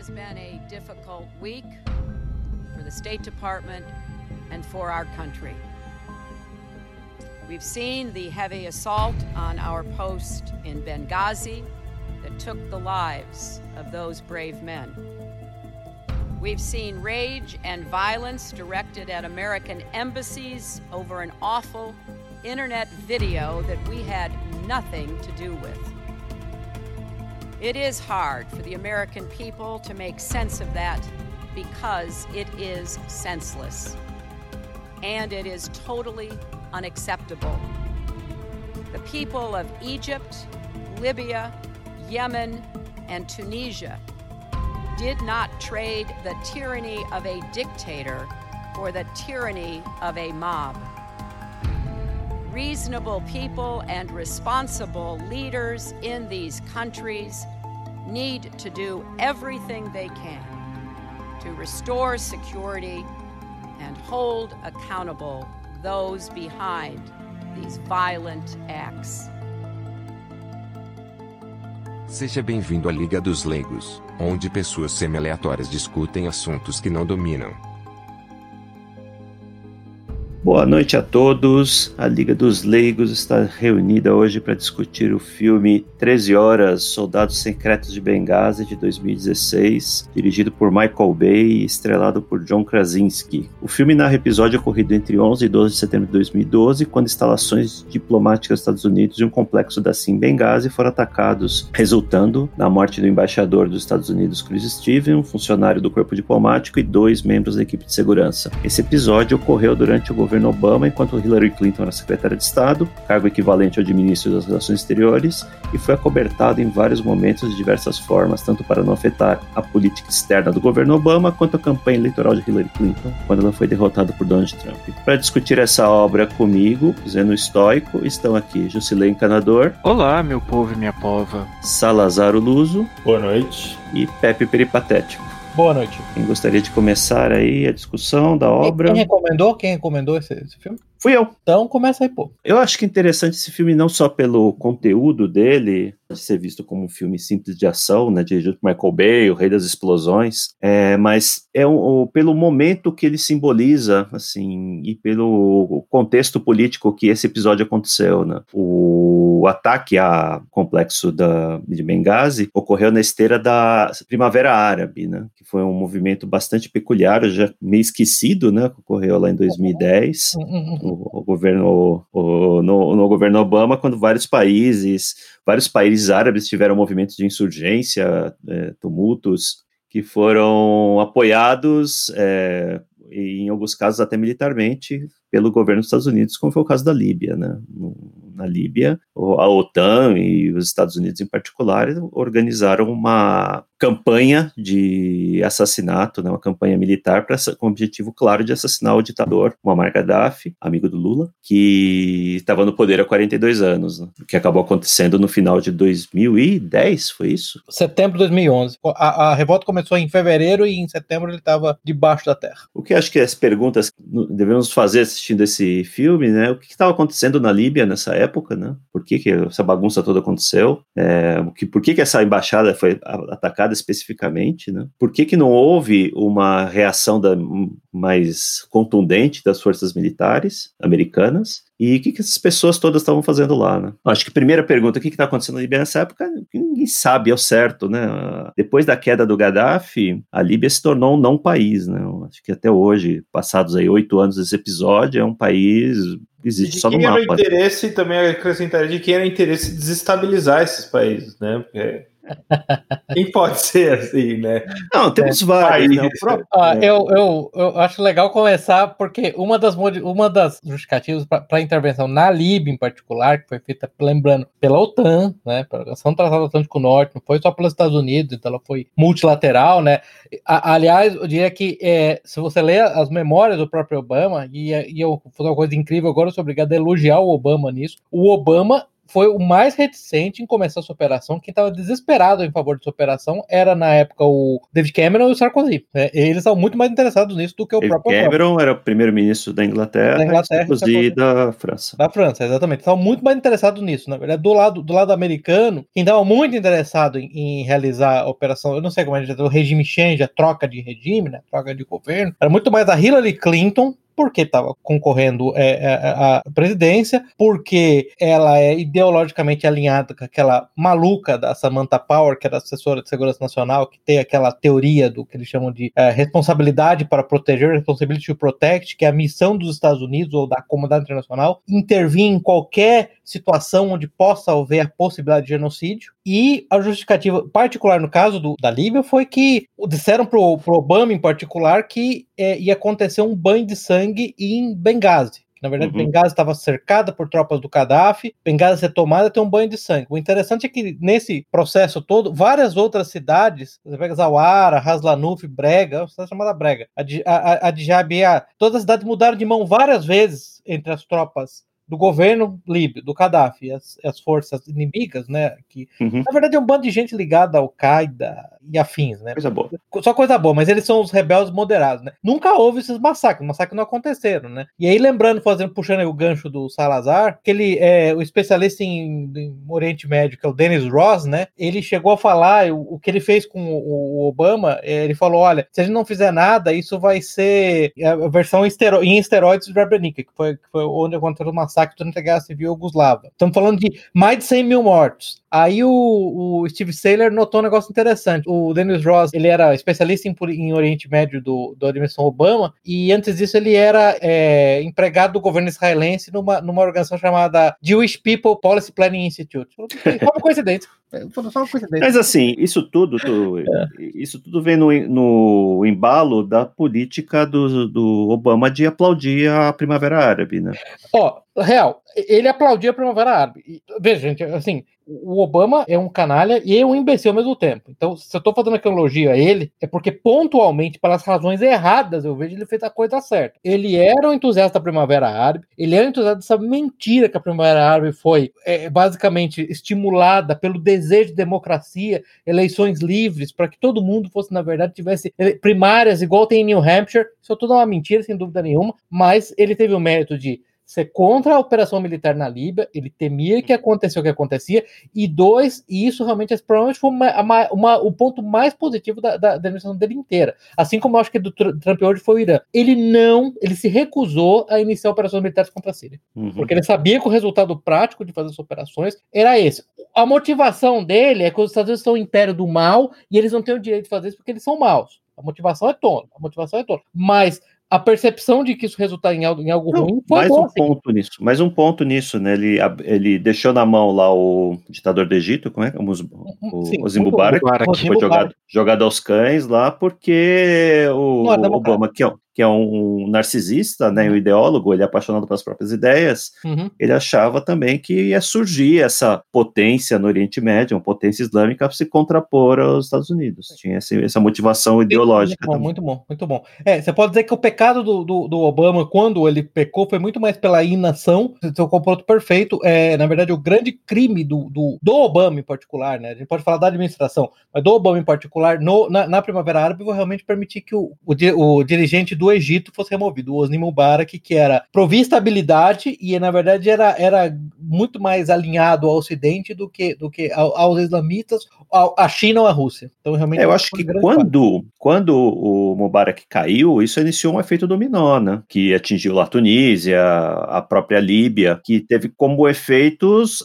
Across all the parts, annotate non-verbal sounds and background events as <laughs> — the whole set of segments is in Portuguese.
has been a difficult week for the State Department and for our country. We've seen the heavy assault on our post in Benghazi that took the lives of those brave men. We've seen rage and violence directed at American embassies over an awful internet video that we had nothing to do with. It is hard for the American people to make sense of that because it is senseless. And it is totally unacceptable. The people of Egypt, Libya, Yemen, and Tunisia did not trade the tyranny of a dictator for the tyranny of a mob. Reasonable people and responsible leaders in these countries need to do everything they can to restore security and hold accountable those behind these violent acts. Seja bem-vindo à Liga dos Leigos, onde pessoas semi-aleatórias discutem assuntos que não dominam. Boa noite a todos. A Liga dos Leigos está reunida hoje para discutir o filme 13 Horas Soldados Secretos de Benghazi de 2016, dirigido por Michael Bay e estrelado por John Krasinski. O filme narra episódio ocorrido entre 11 e 12 de setembro de 2012, quando instalações diplomáticas dos Estados Unidos e um complexo da Sim Benghazi foram atacados, resultando na morte do embaixador dos Estados Unidos Chris Steven, um funcionário do corpo diplomático e dois membros da equipe de segurança. Esse episódio ocorreu durante o governo governo Obama, enquanto Hillary Clinton era secretária de Estado, cargo equivalente ao de ministro das Relações Exteriores, e foi acobertado em vários momentos de diversas formas, tanto para não afetar a política externa do governo Obama, quanto a campanha eleitoral de Hillary Clinton, quando ela foi derrotada por Donald Trump. Para discutir essa obra comigo, Zeno Estoico, estão aqui Jusilei Encanador. Olá, meu povo e minha pova. Salazar Luso. Boa noite. E Pepe Peripatético. Boa noite. Quem gostaria de começar aí a discussão da obra? Quem recomendou? Quem recomendou esse, esse filme? Fui eu. Então começa aí, pô. Eu acho que é interessante esse filme não só pelo conteúdo dele, de ser visto como um filme simples de ação, né, dirigido por Michael Bay, o Rei das Explosões, é, mas é um, pelo momento que ele simboliza, assim, e pelo contexto político que esse episódio aconteceu, né. O ataque ao complexo da, de Benghazi ocorreu na esteira da Primavera Árabe, né, que foi um movimento bastante peculiar, já meio esquecido, né, que ocorreu lá em 2010 o, governo o, no, no, governo Obama, quando vários países, vários países árabes tiveram movimentos de insurgência, é, tumultos, que foram apoiados, é, em alguns casos até militarmente, pelo governo dos Estados Unidos, como foi o caso da Líbia, né? Na Líbia, a OTAN e os Estados Unidos em particular organizaram uma campanha de assassinato, né, uma campanha militar pra, com o objetivo claro de assassinar o ditador Muammar Gaddafi, amigo do Lula, que estava no poder há 42 anos, né, que acabou acontecendo no final de 2010, foi isso? Setembro de 2011. A, a revolta começou em fevereiro e em setembro ele estava debaixo da terra. O que acho que as perguntas que devemos fazer assistindo esse filme, né, o que estava acontecendo na Líbia nessa época, né, por que, que essa bagunça toda aconteceu, é, que, por que, que essa embaixada foi atacada especificamente, né? Por que, que não houve uma reação da, mais contundente das forças militares americanas? E o que, que essas pessoas todas estavam fazendo lá, né? Acho que a primeira pergunta, o que está acontecendo na Líbia nessa época, ninguém sabe ao certo, né? Depois da queda do Gaddafi, a Líbia se tornou um não país, né? Acho que até hoje, passados aí oito anos desse episódio, é um país existe só no mapa. Era o interesse, também acrescentaria, de quem era o interesse de desestabilizar esses países, né? Porque quem pode ser assim, né? Não, temos é, vários. Né? Próprio, ah, né? eu, eu, eu acho legal começar porque uma das, uma das justificativas para a intervenção na Líbia, em particular, que foi feita, lembrando, pela OTAN, né? Pela do Tratado Atlântico Norte, não foi só pelos Estados Unidos, então ela foi multilateral, né? A, aliás, eu diria que é, se você ler as memórias do próprio Obama, e, e eu vou fazer uma coisa incrível agora, eu sou obrigado a elogiar o Obama nisso. O Obama foi o mais reticente em começar essa operação. Quem estava desesperado em favor dessa operação era, na época, o David Cameron e o Sarkozy. Né? Eles estavam muito mais interessados nisso do que o David próprio Cameron era o primeiro-ministro da Inglaterra, Da Inglaterra, Sarkozy da França. Da França, exatamente. Estavam muito mais interessados nisso. Na verdade, do lado, do lado americano, quem estava muito interessado em, em realizar a operação, eu não sei como é o regime change, a troca de regime, né, troca de governo, era muito mais a Hillary Clinton, porque estava concorrendo é, é, à presidência, porque ela é ideologicamente alinhada com aquela maluca da Samantha Power, que era assessora de segurança nacional, que tem aquela teoria do que eles chamam de é, responsabilidade para proteger, responsibility to protect, que é a missão dos Estados Unidos ou da comunidade internacional, intervir em qualquer situação onde possa haver a possibilidade de genocídio. E a justificativa particular no caso do, da Líbia foi que disseram para o Obama em particular que é, ia acontecer um banho de sangue em Benghazi. Na verdade, Uhum. Benghazi estava cercada por tropas do Gaddafi, Benghazi retomada tem um banho de sangue. O interessante é que nesse processo todo, várias outras cidades, você pega Zawara, Haslanuf, Brega, uma cidade chamada Brega, a a, a, a todas as cidades mudaram de mão várias vezes entre as tropas do governo líbio, do Gaddafi, as, as forças inimigas, né? Que Uhum. na verdade é um bando de gente ligada ao Qaeda e afins, né? Coisa boa. Só coisa boa, mas eles são os rebeldes moderados, né? Nunca houve esses massacres, massacres não aconteceram, né? E aí, lembrando, fazendo, puxando o gancho do Salazar, que ele é o especialista em, em Oriente Médio, que é o Dennis Ross, né? Ele chegou a falar o, o que ele fez com o, o Obama, é, ele falou: olha, se a gente não fizer nada, isso vai ser a versão estero, em esteroides de Srebrenica, que foi, que foi onde aconteceu o massacre durante a Guerra Civil Yugoslava. Estamos falando de mais de 100 mil mortos. Aí o, o Steve Saylor notou um negócio interessante. O Dennis Ross, ele era especialista em, em Oriente Médio do, da administração Obama, e antes disso ele era é, empregado do governo israelense numa, numa organização chamada Jewish People Policy Planning Institute. Só <laughs> uma coincidência. Só uma coincidência. Mas assim, isso tudo, tu- isso tudo vem no, no embalo da política do, do Obama de aplaudir a Primavera Árabe, né? Ó, real, ele aplaudia a Primavera Árabe. E, veja, gente, assim, o Obama é um canalha e é um imbecil ao mesmo tempo. Então, se eu tô fazendo aqui elogio a ele, é porque pontualmente, pelas razões erradas, eu vejo ele fez a coisa certa. Ele era um entusiasta da Primavera Árabe, ele era um entusiasta dessa mentira que a Primavera Árabe foi é, basicamente estimulada pelo desejo de democracia, eleições livres, para que todo mundo fosse, na verdade, tivesse ele- primárias igual tem em New Hampshire. Isso tudo é uma mentira, sem dúvida nenhuma, mas ele teve o mérito de ser contra a operação militar na Líbia, ele temia que acontecesse o que acontecia, e dois, e isso realmente esse provavelmente foi uma- uma- uma- o ponto mais positivo da, da, da administração dele inteira. Assim como eu acho que do Tr- Trump hoje foi o Irã. Ele não, ele se recusou a iniciar operações militares contra a Síria. Uhum. Porque ele sabia que o resultado prático de fazer essas operações era esse. A motivação dele é que os Estados Unidos são o império do mal e eles não têm o direito de fazer isso porque eles são maus. A motivação é tola. A motivação é tola. Mas a percepção de que isso resultar em algo, em algo Não, ruim foi mais boa, um sim. ponto nisso, mais um ponto nisso, né? Ele, ele deixou na mão lá o ditador do Egito, como é? O, Mus- o, Sim, Osimo muito Mubarak, Mubarak. que foi jogado, jogado aos cães lá, porque o. Obama, que é, que é um narcisista, né, um ideólogo, ele é apaixonado pelas próprias ideias, Uhum. ele achava também que ia surgir essa potência no Oriente Médio, uma potência islâmica, para se contrapor aos Estados Unidos. Tinha esse- essa motivação ideológica. Muito bom, muito bom, muito bom. É, você pode dizer que o pecado do, do, do Obama, quando ele pecou, foi muito mais pela inação, seu confronto perfeito. É, na verdade, o grande crime do, do, do Obama em particular, né? A gente pode falar da administração, mas do Obama em particular, no, na, na Primavera Árabe, foi realmente permitir que o, o, o dirigente do Egito fosse removido, o Osni Mubarak, que era provia estabilidade e, na verdade, era, era muito mais alinhado ao Ocidente do que, do que ao- aos islamitas, ao- à China ou à Rússia. Então, realmente, É, eu acho que quando, quando o Mubarak caiu, isso iniciou um efeito dominó, né? Que atingiu a Tunísia, a própria Líbia, que teve como efeitos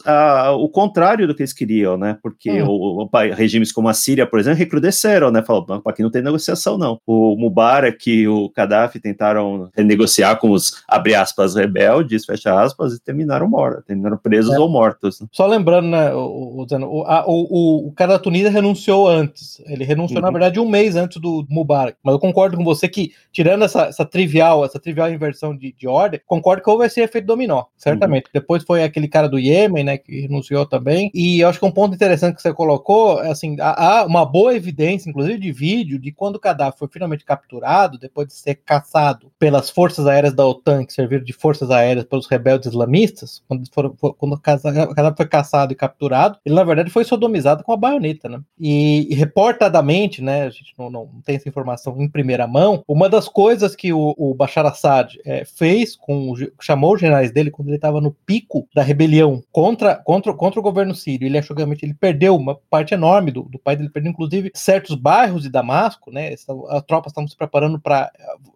o contrário do que eles queriam, né? Porque Hum. o, o regimes como a Síria, por exemplo, recrudesceram, né? Falaram, aqui não tem negociação, não. O Mubarak o Gaddafi tentaram renegociar com os, abre aspas, rebeldes, fecha aspas, e terminaram mortos, terminaram presos É. ou mortos. né? Só lembrando, né, o, o, o, a- o, cara da Tunísia renunciou antes. Ele renunciou, na Uhum. verdade, um mês antes do Mubarak. Mas eu concordo com você que, tirando essa, essa trivial, essa trivial inversão de, de ordem, concordo que houve esse efeito dominó, certamente. Depois foi aquele cara do Iêmen, né, que renunciou também. E eu acho que um ponto interessante que você colocou, é assim, há, há uma boa evidência, inclusive de vídeo, de quando o Gaddafi foi finalmente capturado, depois de ser caçado pelas forças aéreas da OTAN, que serviram de forças aéreas pelos rebeldes islamistas, quando foram, quando o Gaddafi foi caçado e capturado, ele na verdade foi sodomizado com a baioneta, né? E, e reportadamente, né, a gente não, não, tem essa informação em primeira mão, uma das coisas que o, o Bashar Assad é, fez com chamou os generais dele quando ele estava no pico da rebelião contra, contra, contra o governo sírio, ele achou que realmente ele perdeu uma parte enorme do, do país, ele perdeu inclusive certos bairros de Damasco, né? As tropas estavam se preparando para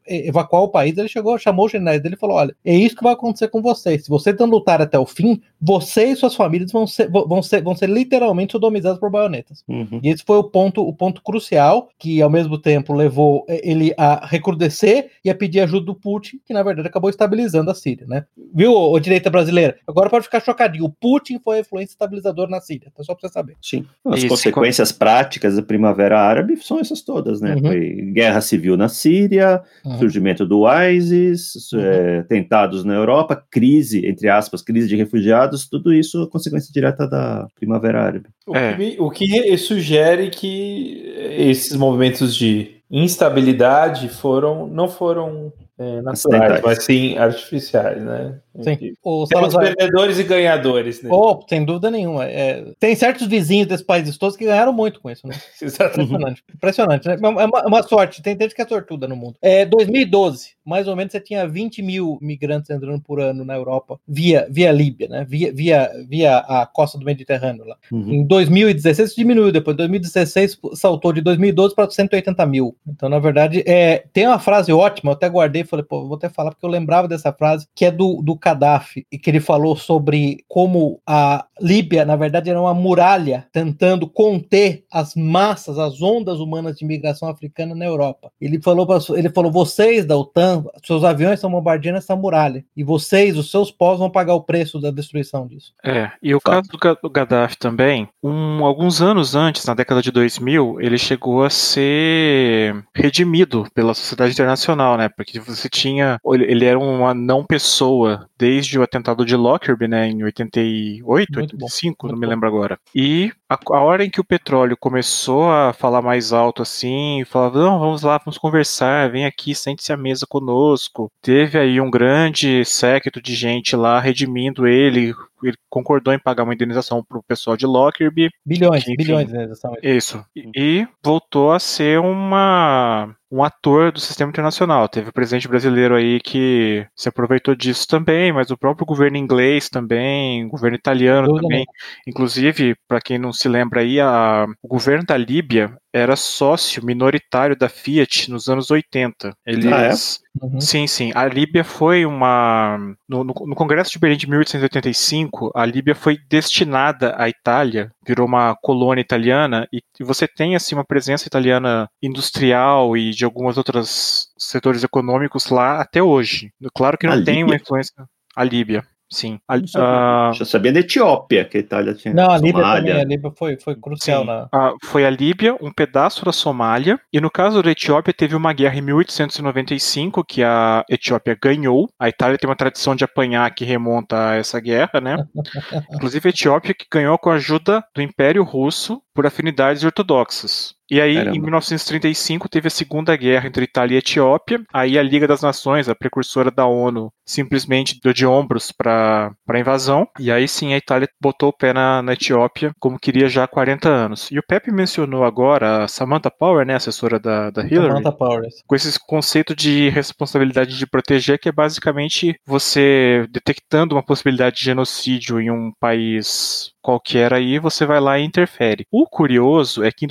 evacuar o país, ele chegou, chamou os generais dele e falou: olha, é isso que vai acontecer com vocês. Se vocês não lutar até o fim, você e suas famílias vão ser, vão ser, vão ser literalmente sodomizados por baionetas. Uhum. E esse foi o ponto, o ponto crucial que, ao mesmo tempo, levou é, ele a recrudescer e a pedir ajuda do Putin, que na verdade acabou estabilizando a Síria, né? Viu, o direita brasileira? Agora pode ficar chocadinho. O Putin foi a influência estabilizadora na Síria, então só pra você saber. Sim. As Isso, consequências práticas da Primavera Árabe são essas todas, né? Uhum. Foi guerra civil na Síria, uhum. surgimento do ISIS, uhum. é, tentados na Europa, crise, entre aspas, crise de refugiados, tudo isso é consequência direta da Primavera Árabe. O, é. que, o que sugere que esses movimentos de instabilidade foram não foram é, naturais, mas sim artificiais, né? Sim. O Temos Salazar... perdedores e ganhadores. Né? Oh, sem dúvida nenhuma. É, tem certos vizinhos desses países todos que ganharam muito com isso, né? <laughs> Impressionante. Impressionante, né? É uma, é uma, sorte. Tem gente que é sortuda no mundo. É, 2012, mais ou menos, você tinha 20 mil migrantes entrando por ano na Europa via, via Líbia, né? Via, via, via a costa do Mediterrâneo lá. Uhum. Em 2016 diminuiu, depois 2016 saltou de 2012 para 180 mil. Então, na verdade, é, tem uma frase ótima, eu até guardei falei, pô, vou até falar porque eu lembrava dessa frase, que é do, do Gaddafi, e que ele falou sobre como a Líbia, na verdade, era uma muralha tentando conter as massas, as ondas humanas de imigração africana na Europa. Ele falou, ele falou: vocês da OTAN, seus aviões estão bombardeando essa muralha, e vocês, os seus povos, vão pagar o preço da destruição disso. É, e o Fato. caso do Gaddafi também, um, alguns anos antes, na década de 2000, ele chegou a ser redimido pela sociedade internacional, né? Porque você tinha. Ele era uma não pessoa desde o atentado de Lockerbie, né, em 88, Muito 85, não me lembro agora. E a, a, hora em que o petróleo começou a falar mais alto assim, falava, não, vamos lá, vamos conversar, vem aqui, sente-se à mesa conosco. Teve aí um grande séquito de gente lá redimindo ele, ele concordou em pagar uma indenização para o pessoal de Lockerbie. Bilhões, enfim, bilhões de indenização. Isso. E, e voltou a ser uma um ator do sistema internacional. Teve o presidente brasileiro aí que se aproveitou disso também, mas o próprio governo inglês também, o governo italiano Tudo também. Bem. Inclusive, para quem não se lembra aí, a, o governo da Líbia era sócio minoritário da Fiat nos anos 80. Eles, ah, é? uhum. Sim, sim. A Líbia foi uma. No, no, no, Congresso de Berlim de 1885, a Líbia foi destinada à Itália, virou uma colônia italiana, e, e você tem assim uma presença italiana industrial e de algumas outras setores econômicos lá até hoje. Claro que não a tem Líbia? uma influência. A Líbia. Sim. A, uh... Eu sabia da Etiópia, que a Itália tinha. Não, a Líbia também, a Líbia foi, foi crucial. Na... Ah, foi a Líbia, um pedaço da Somália, e no caso da Etiópia, teve uma guerra em 1895 que a Etiópia ganhou. A Itália tem uma tradição de apanhar que remonta a essa guerra, né? <laughs> Inclusive a Etiópia que ganhou com a ajuda do Império Russo por afinidades ortodoxas. E aí, Caramba. em 1935, teve a Segunda Guerra entre Itália e Etiópia. Aí a Liga das Nações, a precursora da ONU, simplesmente deu de ombros para a invasão. E aí sim a Itália botou o pé na, na, Etiópia, como queria já há 40 anos. E o Pepe mencionou agora a Samantha Power, né, assessora da, da Hillary. Samantha Power. Com esse conceito de responsabilidade de proteger, que é basicamente você detectando uma possibilidade de genocídio em um país qualquer aí, você vai lá e interfere. O curioso é que em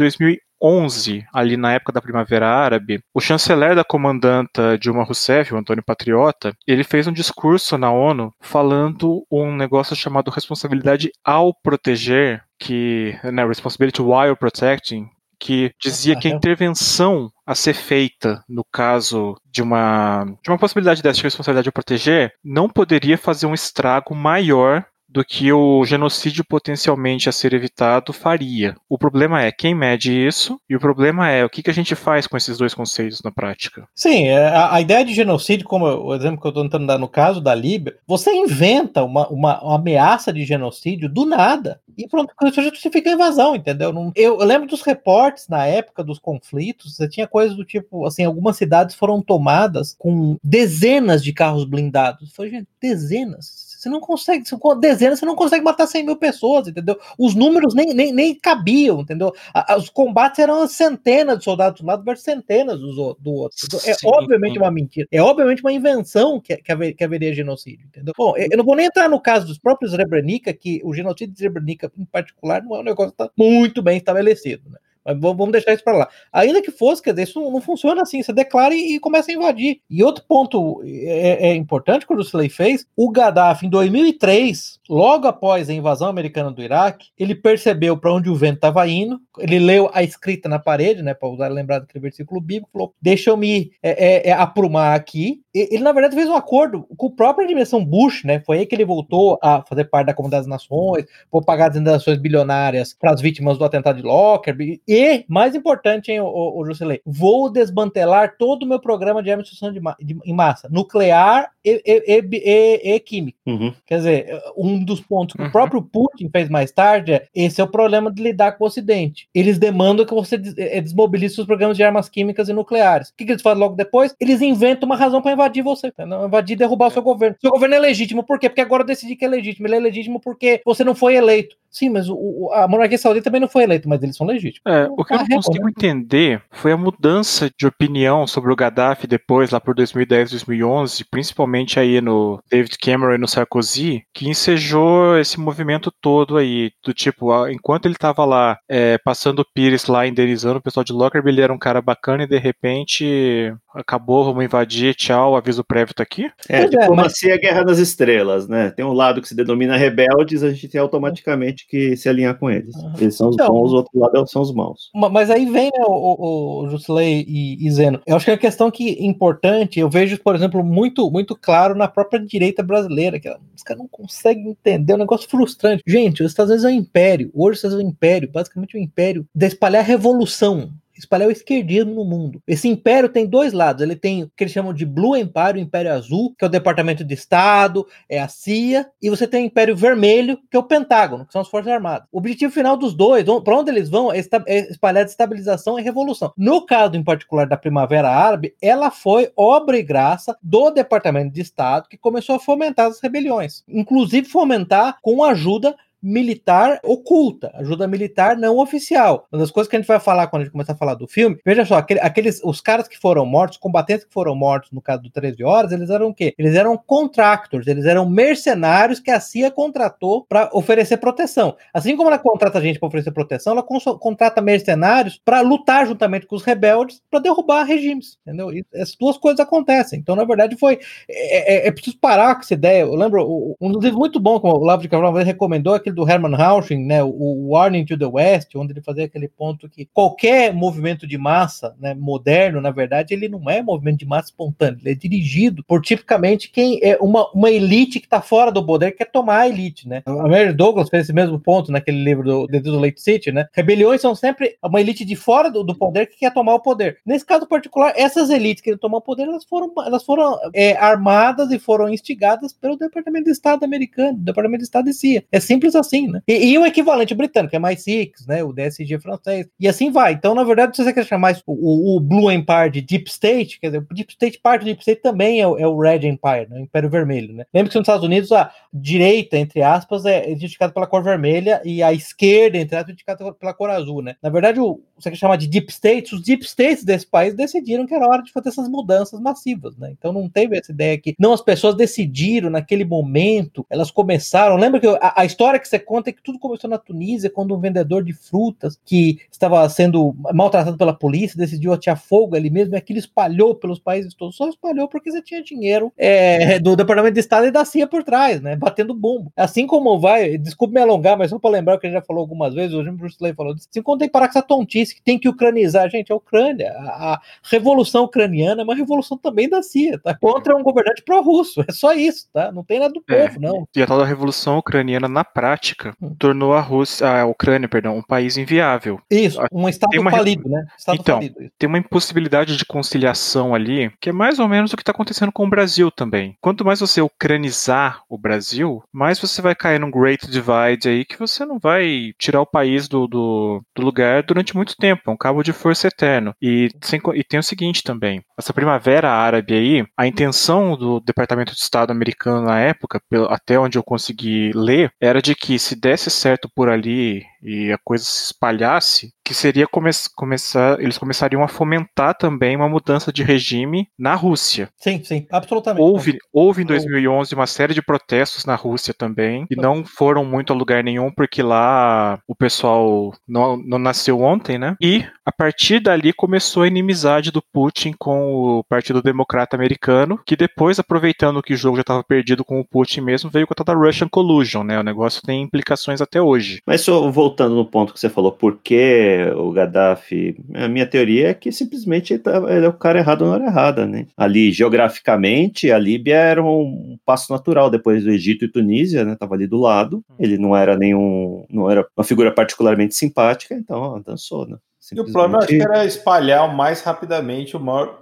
2011, ali na época da Primavera Árabe, o chanceler da comandanta Dilma Rousseff, o Antônio Patriota, ele fez um discurso na ONU falando um negócio chamado responsabilidade ao proteger, que, né, responsibility while protecting, que dizia que a intervenção a ser feita no caso de uma de uma possibilidade dessa de responsabilidade ao proteger não poderia fazer um estrago maior do que o genocídio potencialmente a ser evitado faria. O problema é quem mede isso e o problema é o que, que a gente faz com esses dois conceitos na prática. Sim, é, a, a ideia de genocídio, como o exemplo que eu estou tentando dar no caso da Líbia, você inventa uma, uma, uma ameaça de genocídio do nada e pronto, isso justifica a invasão, entendeu? Não, eu, eu, lembro dos reportes na época dos conflitos, você tinha coisas do tipo, assim, algumas cidades foram tomadas com dezenas de carros blindados. Foi, gente, dezenas Você não consegue, com dezenas, você não consegue matar 100 mil pessoas, entendeu? Os números nem, nem, nem cabiam, entendeu? Os combates eram centenas de soldados do lado versus centenas do, do outro. É sim, obviamente uma mentira. É obviamente uma invenção que, que, haver, que haveria genocídio, entendeu? Bom, eu não vou nem entrar no caso dos próprios Srebrenica, que o genocídio de Srebrenica, em particular, não é um negócio que está muito bem estabelecido, né? Mas vamos deixar isso para lá. Ainda que fosse, quer dizer, isso não funciona assim. Você declara e, começa a invadir. E outro ponto é, é importante que o Slay fez: o Gaddafi, em 2003, logo após a invasão americana do Iraque, ele percebeu para onde o vento estava indo. Ele leu a escrita na parede, né, para usar lembrar daquele versículo bíblico, falou: deixa eu me é, é, é aprumar aqui. Ele, na verdade, fez um acordo com a própria dimensão Bush, né? Foi aí que ele voltou a fazer parte da Comunidade das Nações, por pagar as indenizações bilionárias para as vítimas do atentado de Lockerbie e, mais importante, hein, o, o, o vou desmantelar todo o meu programa de arma de destruição de, em massa, nuclear e, e, e, e química. Uhum. Quer dizer, um dos pontos que uhum. o próprio Putin fez mais tarde é esse é o problema de lidar com o Ocidente. Eles demandam que você é, desmobilize seus programas de armas químicas e nucleares. O que, que eles fazem logo depois? Eles inventam uma razão para invadir você, não invadir e derrubar o seu governo. Seu governo é legítimo, por quê? Porque agora eu decidi que é legítimo. Ele é legítimo porque você não foi eleito. Sim, mas o, a monarquia saudita também não foi eleita, mas eles são legítimos. É, o que eu não consigo entender foi a mudança de opinião sobre o Gaddafi depois, lá por 2010, 2011, principalmente aí no David Cameron e no Sarkozy, que ensejou esse movimento todo aí, do tipo, enquanto ele tava lá é, passando o Pires lá, indenizando o pessoal de Lockerbie, ele era um cara bacana e de repente acabou, vamos invadir, tchau, aviso prévio tá aqui. É, diplomacia é, mas... é guerra nas estrelas, né? Tem um lado que se denomina rebeldes, a gente tem automaticamente que se alinhar com eles. Eles são os então, bons, o outro lado são os maus. Mas aí vem né, o, o, Jusley e, e, Zeno. Eu acho que é uma questão que importante, eu vejo, por exemplo, muito, muito claro na própria direita brasileira, que os caras não conseguem entender, é um negócio frustrante. Gente, os Estados Unidos é um império, hoje os Estados Unidos é um império, basicamente um império de espalhar revolução espalhar o esquerdismo no mundo. Esse império tem dois lados. Ele tem o que eles chamam de Blue Empire, o Império Azul, que é o Departamento de Estado, é a CIA, e você tem o Império Vermelho, que é o Pentágono, que são as Forças Armadas. O objetivo final dos dois, para onde eles vão, é, é espalhar estabilização e revolução. No caso em particular da Primavera Árabe, ela foi obra e graça do Departamento de Estado, que começou a fomentar as rebeliões, inclusive fomentar com ajuda militar oculta, ajuda militar não oficial. Uma das coisas que a gente vai falar quando a gente começar a falar do filme, veja só, aquele, aqueles, os caras que foram mortos, os combatentes que foram mortos no caso do 13 Horas, eles eram o quê? Eles eram contractors, eles eram mercenários que a CIA contratou para oferecer proteção. Assim como ela contrata gente para oferecer proteção, ela contrata mercenários para lutar juntamente com os rebeldes para derrubar regimes, entendeu? E essas duas coisas acontecem. Então, na verdade, foi é, é, é preciso parar com essa ideia. Eu lembro um dos livros muito bom, como o Lavo de Cabral recomendou, aquele do Herman Hausching, né, o Warning to the West, onde ele fazia aquele ponto que qualquer movimento de massa, né, moderno, na verdade, ele não é movimento de massa espontâneo, ele é dirigido por tipicamente quem é uma, uma elite que está fora do poder, quer tomar a elite, né? A Mary Douglas fez esse mesmo ponto naquele livro do The do Lake City, né? Rebeliões são sempre uma elite de fora do, do, poder que quer tomar o poder. Nesse caso particular, essas elites que querem tomar o poder, elas foram, elas foram é, armadas e foram instigadas pelo Departamento de Estado americano, Departamento de Estado e CIA. É simples assim, né? E, e o equivalente britânico, é mais Six, né? O DSG francês. E assim vai. Então, na verdade, se você quer chamar mais o, o, Blue Empire de Deep State, quer dizer, o Deep State, parte do Deep State também é, é o Red Empire, né? o Império Vermelho, né? Lembra que nos Estados Unidos a direita, entre aspas, é identificada pela cor vermelha e a esquerda, entre aspas, é identificada pela cor azul, né? Na verdade, o, você quer chamar de Deep States, os Deep States desse país decidiram que era hora de fazer essas mudanças massivas, né? Então não teve essa ideia que não, as pessoas decidiram naquele momento, elas começaram. Lembra que a, a história que você conta é que tudo começou na Tunísia, quando um vendedor de frutas que estava sendo maltratado pela polícia decidiu atirar fogo ali mesmo, e aquilo espalhou pelos países todos. Só espalhou porque você tinha dinheiro é, do Departamento de Estado e da CIA por trás, né? Batendo bomba. Assim como vai, desculpe me alongar, mas só para lembrar o que ele já falou algumas vezes, o Jim Bruce Lee falou, assim como tem que parar com essa tontice que tem que ucranizar. Gente, a Ucrânia, a, a revolução ucraniana é uma revolução também da CIA, tá? Contra um governante pró-russo. É só isso, tá? Não tem nada do é, povo, não. E a tal da revolução ucraniana, na prática, asiática hum. tornou a Rússia, a Ucrânia, perdão, um país inviável. Isso, um estado uma... falido, né? Estado então, falido. tem uma impossibilidade de conciliação ali, que é mais ou menos o que está acontecendo com o Brasil também. Quanto mais você ucranizar o Brasil, mais você vai cair num Great Divide aí que você não vai tirar o país do, do, do lugar durante muito tempo. É um cabo de força eterno. E, sem, e tem o seguinte também: essa primavera árabe aí, a intenção do Departamento de Estado americano na época, até onde eu consegui ler, era de que se desse certo por ali e a coisa se espalhasse, que seria come começar, eles começariam a fomentar também uma mudança de regime na Rússia. Sim, sim, absolutamente. Houve, houve em 2011 uma série de protestos na Rússia também, e não foram muito a lugar nenhum, porque lá o pessoal não, não nasceu ontem, né? E a partir dali começou a inimizade do Putin com o Partido Democrata Americano, que depois, aproveitando que o jogo já estava perdido com o Putin mesmo, veio com a tal da Russian Collusion, né? O negócio tem implicações até hoje. Mas só voltando no ponto que você falou, por que o Gaddafi? A minha teoria é que simplesmente ele, tá, ele é o cara errado na hora errada, né? Ali, geograficamente, a Líbia era um passo natural depois do Egito e Tunísia, né? Tava ali do lado. Ele não era nenhum, não era uma figura particularmente simpática, então ó, dançou, né? E o plano acho que era espalhar o mais rapidamente o maior.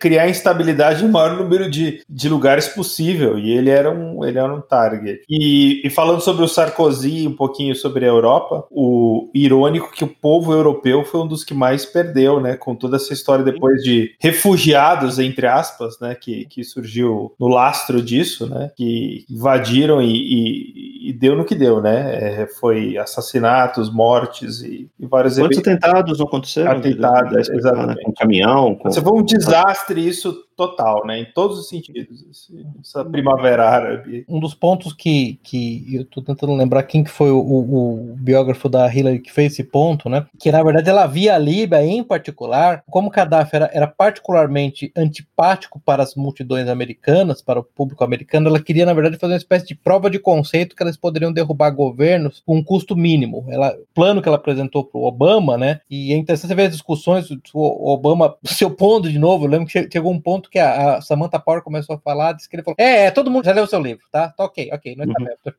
Criar instabilidade no maior número de, de lugares possível. E ele era um, ele era um target. E, e falando sobre o Sarkozy, um pouquinho sobre a Europa, o irônico que o povo europeu foi um dos que mais perdeu, né? Com toda essa história depois de refugiados, entre aspas, né? Que, que surgiu no lastro disso, né? Que invadiram e, e, e deu no que deu, né? É, foi assassinatos, mortes e, e vários eventos atentados não aconteceram? Atentados, exatamente. Com caminhão. Com... Você foi um desastre isso total, né? Em todos os sentidos. Essa primavera árabe. Um dos pontos que, que eu tô tentando lembrar quem que foi o, o, biógrafo da Hillary que fez esse ponto, né? Que na verdade ela via a Líbia em particular, como Gaddafi era, era particularmente antipático para as multidões americanas, para o público americano, ela queria na verdade fazer uma espécie de prova de conceito que elas poderiam derrubar governos com um custo mínimo. Ela, o plano que ela apresentou para o Obama, né? E é interessante ver as discussões, o Obama <laughs> se opondo de novo. Eu lembro que chegou um ponto que a, a Samantha Power começou a falar, disse que ele falou: É, é todo mundo já leu o seu livro, tá? Tá ok, ok, não é uhum.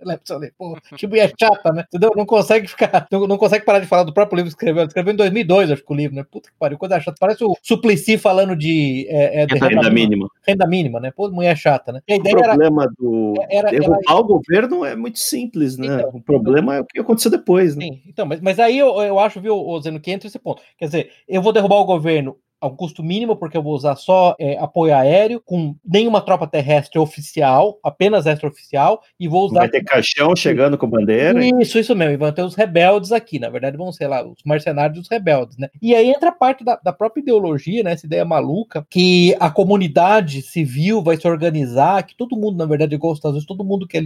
leu o seu livro. Pô, que mulher chata, né? Entendeu? Não consegue ficar, não, não, consegue parar de falar do próprio livro que escreveu. Ele escreveu em 2002, acho que o livro, né? Puta que pariu, coisa chata. Parece o Suplicy falando de. É, é, de renda, renda, mínima. Renda mínima, né? Pô, mulher chata, né? o problema era, do. Era, derrubar era, o governo é muito simples, né? Então, o problema é o que aconteceu depois, né? Sim, então, mas, mas aí eu, eu acho, viu, Zeno, que entra esse ponto. Quer dizer, eu vou derrubar o governo ao custo mínimo, porque eu vou usar só é, apoio aéreo, com nenhuma tropa terrestre oficial, apenas extraoficial, e vou usar. Vai ter caixão chegando com bandeira. Isso, isso mesmo. E vão ter os rebeldes aqui, na verdade, vão ser lá os mercenários dos rebeldes, né? E aí entra a parte da, da própria ideologia, né? Essa ideia maluca, que a comunidade civil vai se organizar, que todo mundo, na verdade, igual os Estados Unidos, todo mundo quer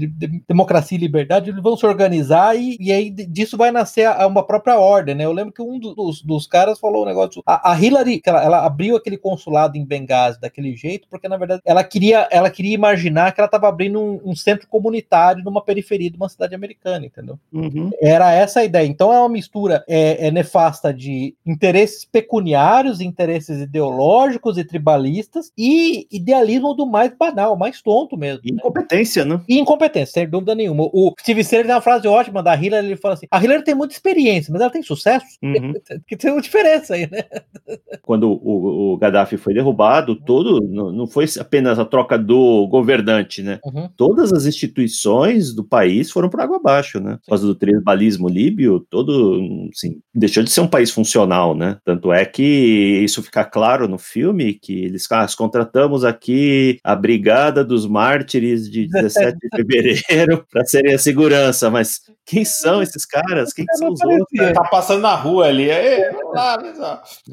democracia e liberdade, eles vão se organizar e, e aí disso vai nascer a, a uma própria ordem, né? Eu lembro que um dos, dos caras falou um negócio. A, a Hillary, que ela, ela abriu aquele consulado em Benghazi daquele jeito, porque na verdade ela queria, ela queria imaginar que ela estava abrindo um, um, centro comunitário numa periferia de uma cidade americana, entendeu? Uhum. Era essa a ideia. Então é uma mistura é, é nefasta de interesses pecuniários, interesses ideológicos e tribalistas e idealismo do mais banal, mais tonto mesmo. E incompetência, né? E incompetência, sem dúvida nenhuma. O Steve Sayer tem uma frase ótima da Hillary, ele fala assim: a Hillary tem muita experiência, mas ela tem sucesso. Uhum. <laughs> que tem uma diferença aí, né? Quando o, o Gaddafi foi derrubado, todo não, não foi apenas a troca do governante, né? Uhum. Todas as instituições do país foram por água abaixo, né? Por causa do tribalismo líbio, todo, assim, deixou de ser um país funcional, né? Tanto é que isso fica claro no filme, que eles ah, contratamos aqui a Brigada dos Mártires de <laughs> 17 de fevereiro <laughs> para serem a segurança, mas quem são esses caras? Quem são os outros? Tá passando na rua ali, é, lá,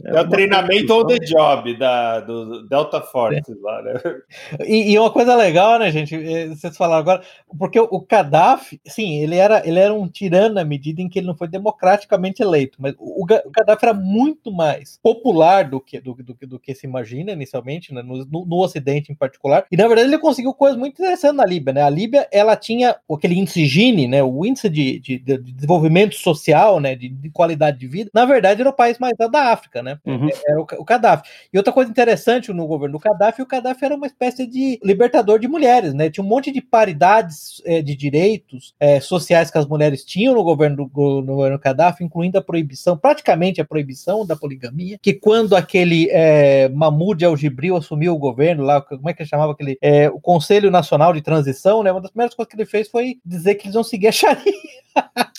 é, é o treinamento on the job da, do Delta Force é. lá, né? <laughs> E, e, uma coisa legal, né, gente? É, vocês falaram agora, porque o, o Gaddafi, sim, ele era, ele era um tirano na medida em que ele não foi democraticamente eleito, mas o, o Gaddafi era muito mais popular do que, do, do, do que se imagina inicialmente, né, no, no, no, Ocidente em particular, e na verdade ele conseguiu coisas muito interessantes na Líbia, né? A Líbia, ela tinha aquele índice Gini, né? O índice de, de, de desenvolvimento social, né? De, de, qualidade de vida, na verdade era o país mais da África, né? Uhum. Era o, o Gaddafi. E outra coisa interessante no governo do Gaddafi, o Gaddafi era uma espécie de libertador de mulheres, né? Tinha um monte de paridades é, de direitos é, sociais que as mulheres tinham no governo do no governo Gaddafi, incluindo a proibição, praticamente a proibição da poligamia, que quando aquele é, Mahmoud al-Gibril assumiu o governo lá, como é que ele chamava aquele, é, o Conselho Nacional de Transição, né? Uma das primeiras coisas que ele fez foi dizer que eles vão seguir a Sharia.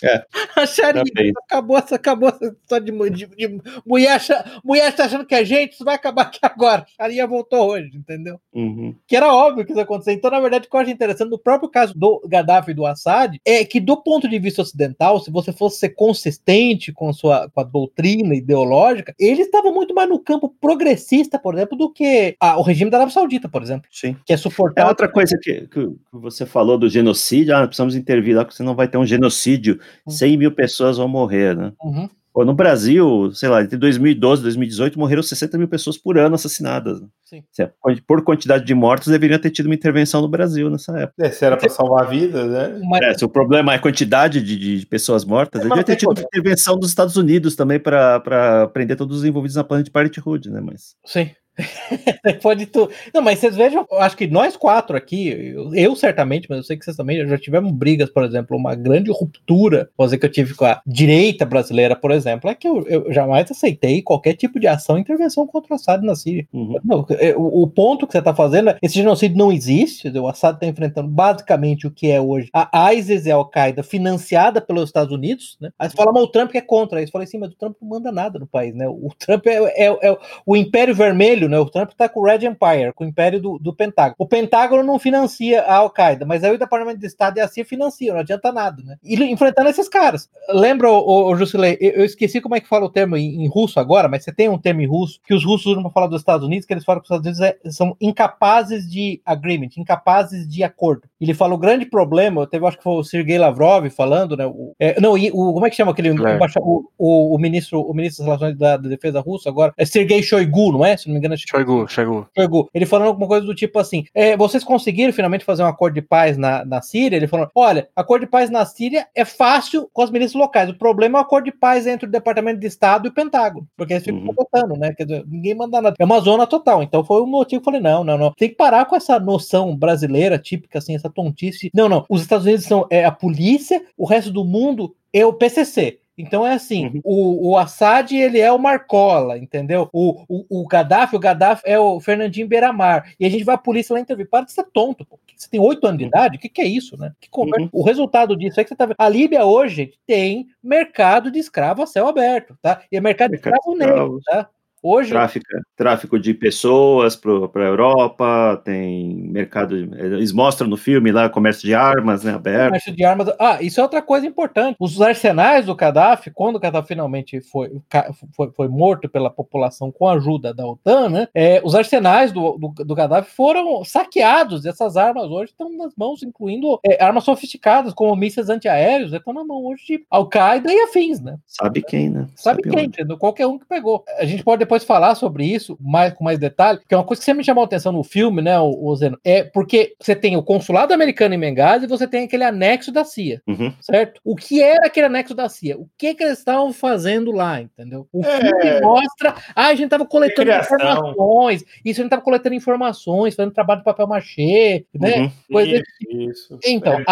É, <laughs> a Sharia acabou essa, acabou essa história de, de, de mulher, mulher tá achando que é gente, isso vai acabar aqui agora. A Sharia voltou hoje, entendeu? Uhum. Que era óbvio que isso ia acontecer. Então, na verdade, o que eu acho interessante no próprio caso do Gaddafi e do Assad é que, do ponto de vista ocidental, se você fosse ser consistente com a sua com a doutrina ideológica, eles estavam muito mais no campo progressista, por exemplo, do que a, o regime da Arábia Saudita, por exemplo. Sim. Que é suportar. É outra coisa que, que você falou do genocídio, ah, precisamos intervir lá, porque senão vai ter um genocídio, 100 uhum. mil pessoas vão morrer, né? Uhum. Pô, no Brasil, sei lá, entre 2012 e 2018 morreram 60 mil pessoas por ano assassinadas. Sim. É, por quantidade de mortos, deveria ter tido uma intervenção no Brasil nessa época. É, se era para salvar vidas, né? Mas... É, se o problema é a quantidade de, de pessoas mortas, é, deveria ter tido uma intervenção dos Estados Unidos também para prender todos os envolvidos na Planet Parenthood, né? Mas... Sim. <laughs> Pode tu. Não, mas vocês vejam, acho que nós quatro aqui, eu, eu, certamente, mas eu sei que vocês também já tivemos brigas, por exemplo, uma grande ruptura, vou dizer que eu tive com a direita brasileira, por exemplo, é que eu, eu jamais aceitei qualquer tipo de ação intervenção contra o Assad na Síria. Uhum. Não, é, o, o, ponto que você está fazendo, esse genocídio não existe, o Assad está enfrentando basicamente o que é hoje a ISIS e a Al-Qaeda financiada pelos Estados Unidos, né? Aí você fala, mas o Trump é contra. Aí você fala assim, mas o Trump não manda nada no país, né? O Trump é, é, é o Império Vermelho né? O Trump está com o Red Empire, com o Império do, do Pentágono. O Pentágono não financia a Al-Qaeda, mas aí o Departamento de Estado e a CIA financiam, não adianta nada, né? E enfrentando esses caras. Lembra, o, o Jusilei, eu, eu, esqueci como é que fala o termo em, em, russo agora, mas você tem um termo em russo que os russos usam para falar dos Estados Unidos, que eles falam que os Estados Unidos é, são incapazes de agreement, incapazes de acordo. Ele fala o grande problema, teve, acho que foi o Sergei Lavrov falando, né? O, é, não, e, o, como é que chama aquele é. o, o, o, ministro, o ministro das Relações da, da Defesa Russa agora? É Sergei Shoigu, não é? Se não me engano, Shoigu, chegou. Chegou. Ele falando alguma coisa do tipo assim: é, vocês conseguiram finalmente fazer um acordo de paz na, na Síria? Ele falou: olha, acordo de paz na Síria é fácil com as milícias locais. O problema é o acordo de paz entre o Departamento de Estado e o Pentágono. Porque eles ficam uhum. né? Quer dizer, ninguém manda nada. É uma zona total. Então foi o motivo que eu falei: não, não, não. Tem que parar com essa noção brasileira típica, assim, essa tontice. Não, não. Os Estados Unidos são é, a polícia, o resto do mundo é o PCC. Então é assim, uhum. o, o Assad ele é o Marcola, entendeu? O, o, o Gaddafi, o Gaddafi é o Fernandinho Beiramar. E a gente vai à polícia lá intervir. Para de ser tonto, pô. Você tem oito anos de uhum. idade? O que, que é isso, né? Que uhum. O resultado disso é que você tá vendo. A Líbia hoje tem mercado de escravo a céu aberto, tá? E é mercado, mercado de escravo negro, tá? Hoje. Tráfico, tráfico de pessoas para a Europa, tem mercado. Eles mostram no filme lá comércio de armas, né? Aberto. Comércio de armas. Ah, isso é outra coisa importante. Os arsenais do Gaddafi, quando o Gaddafi finalmente foi, foi, foi morto pela população com a ajuda da OTAN, né? É, os arsenais do, do, do Gaddafi foram saqueados. Essas armas hoje estão nas mãos, incluindo é, armas sofisticadas, como mísseis antiaéreos, estão na mão hoje de Al-Qaeda e afins, né? Sabe quem, né? Sabe, Sabe quem, entendeu? Qualquer um que pegou. A gente pode depois falar sobre isso mais, com mais detalhe, que é uma coisa que sempre me chamou a atenção no filme, né, o, o Zeno, é porque você tem o consulado americano em Benghazi e você tem aquele anexo da CIA, uhum. certo? O que era aquele anexo da CIA? O que que eles estavam fazendo lá, entendeu? O é... filme mostra, ah, a gente tava coletando informações, isso a gente tava coletando informações, fazendo trabalho de papel machê, né? Uhum. Coisa isso, isso. Então, é,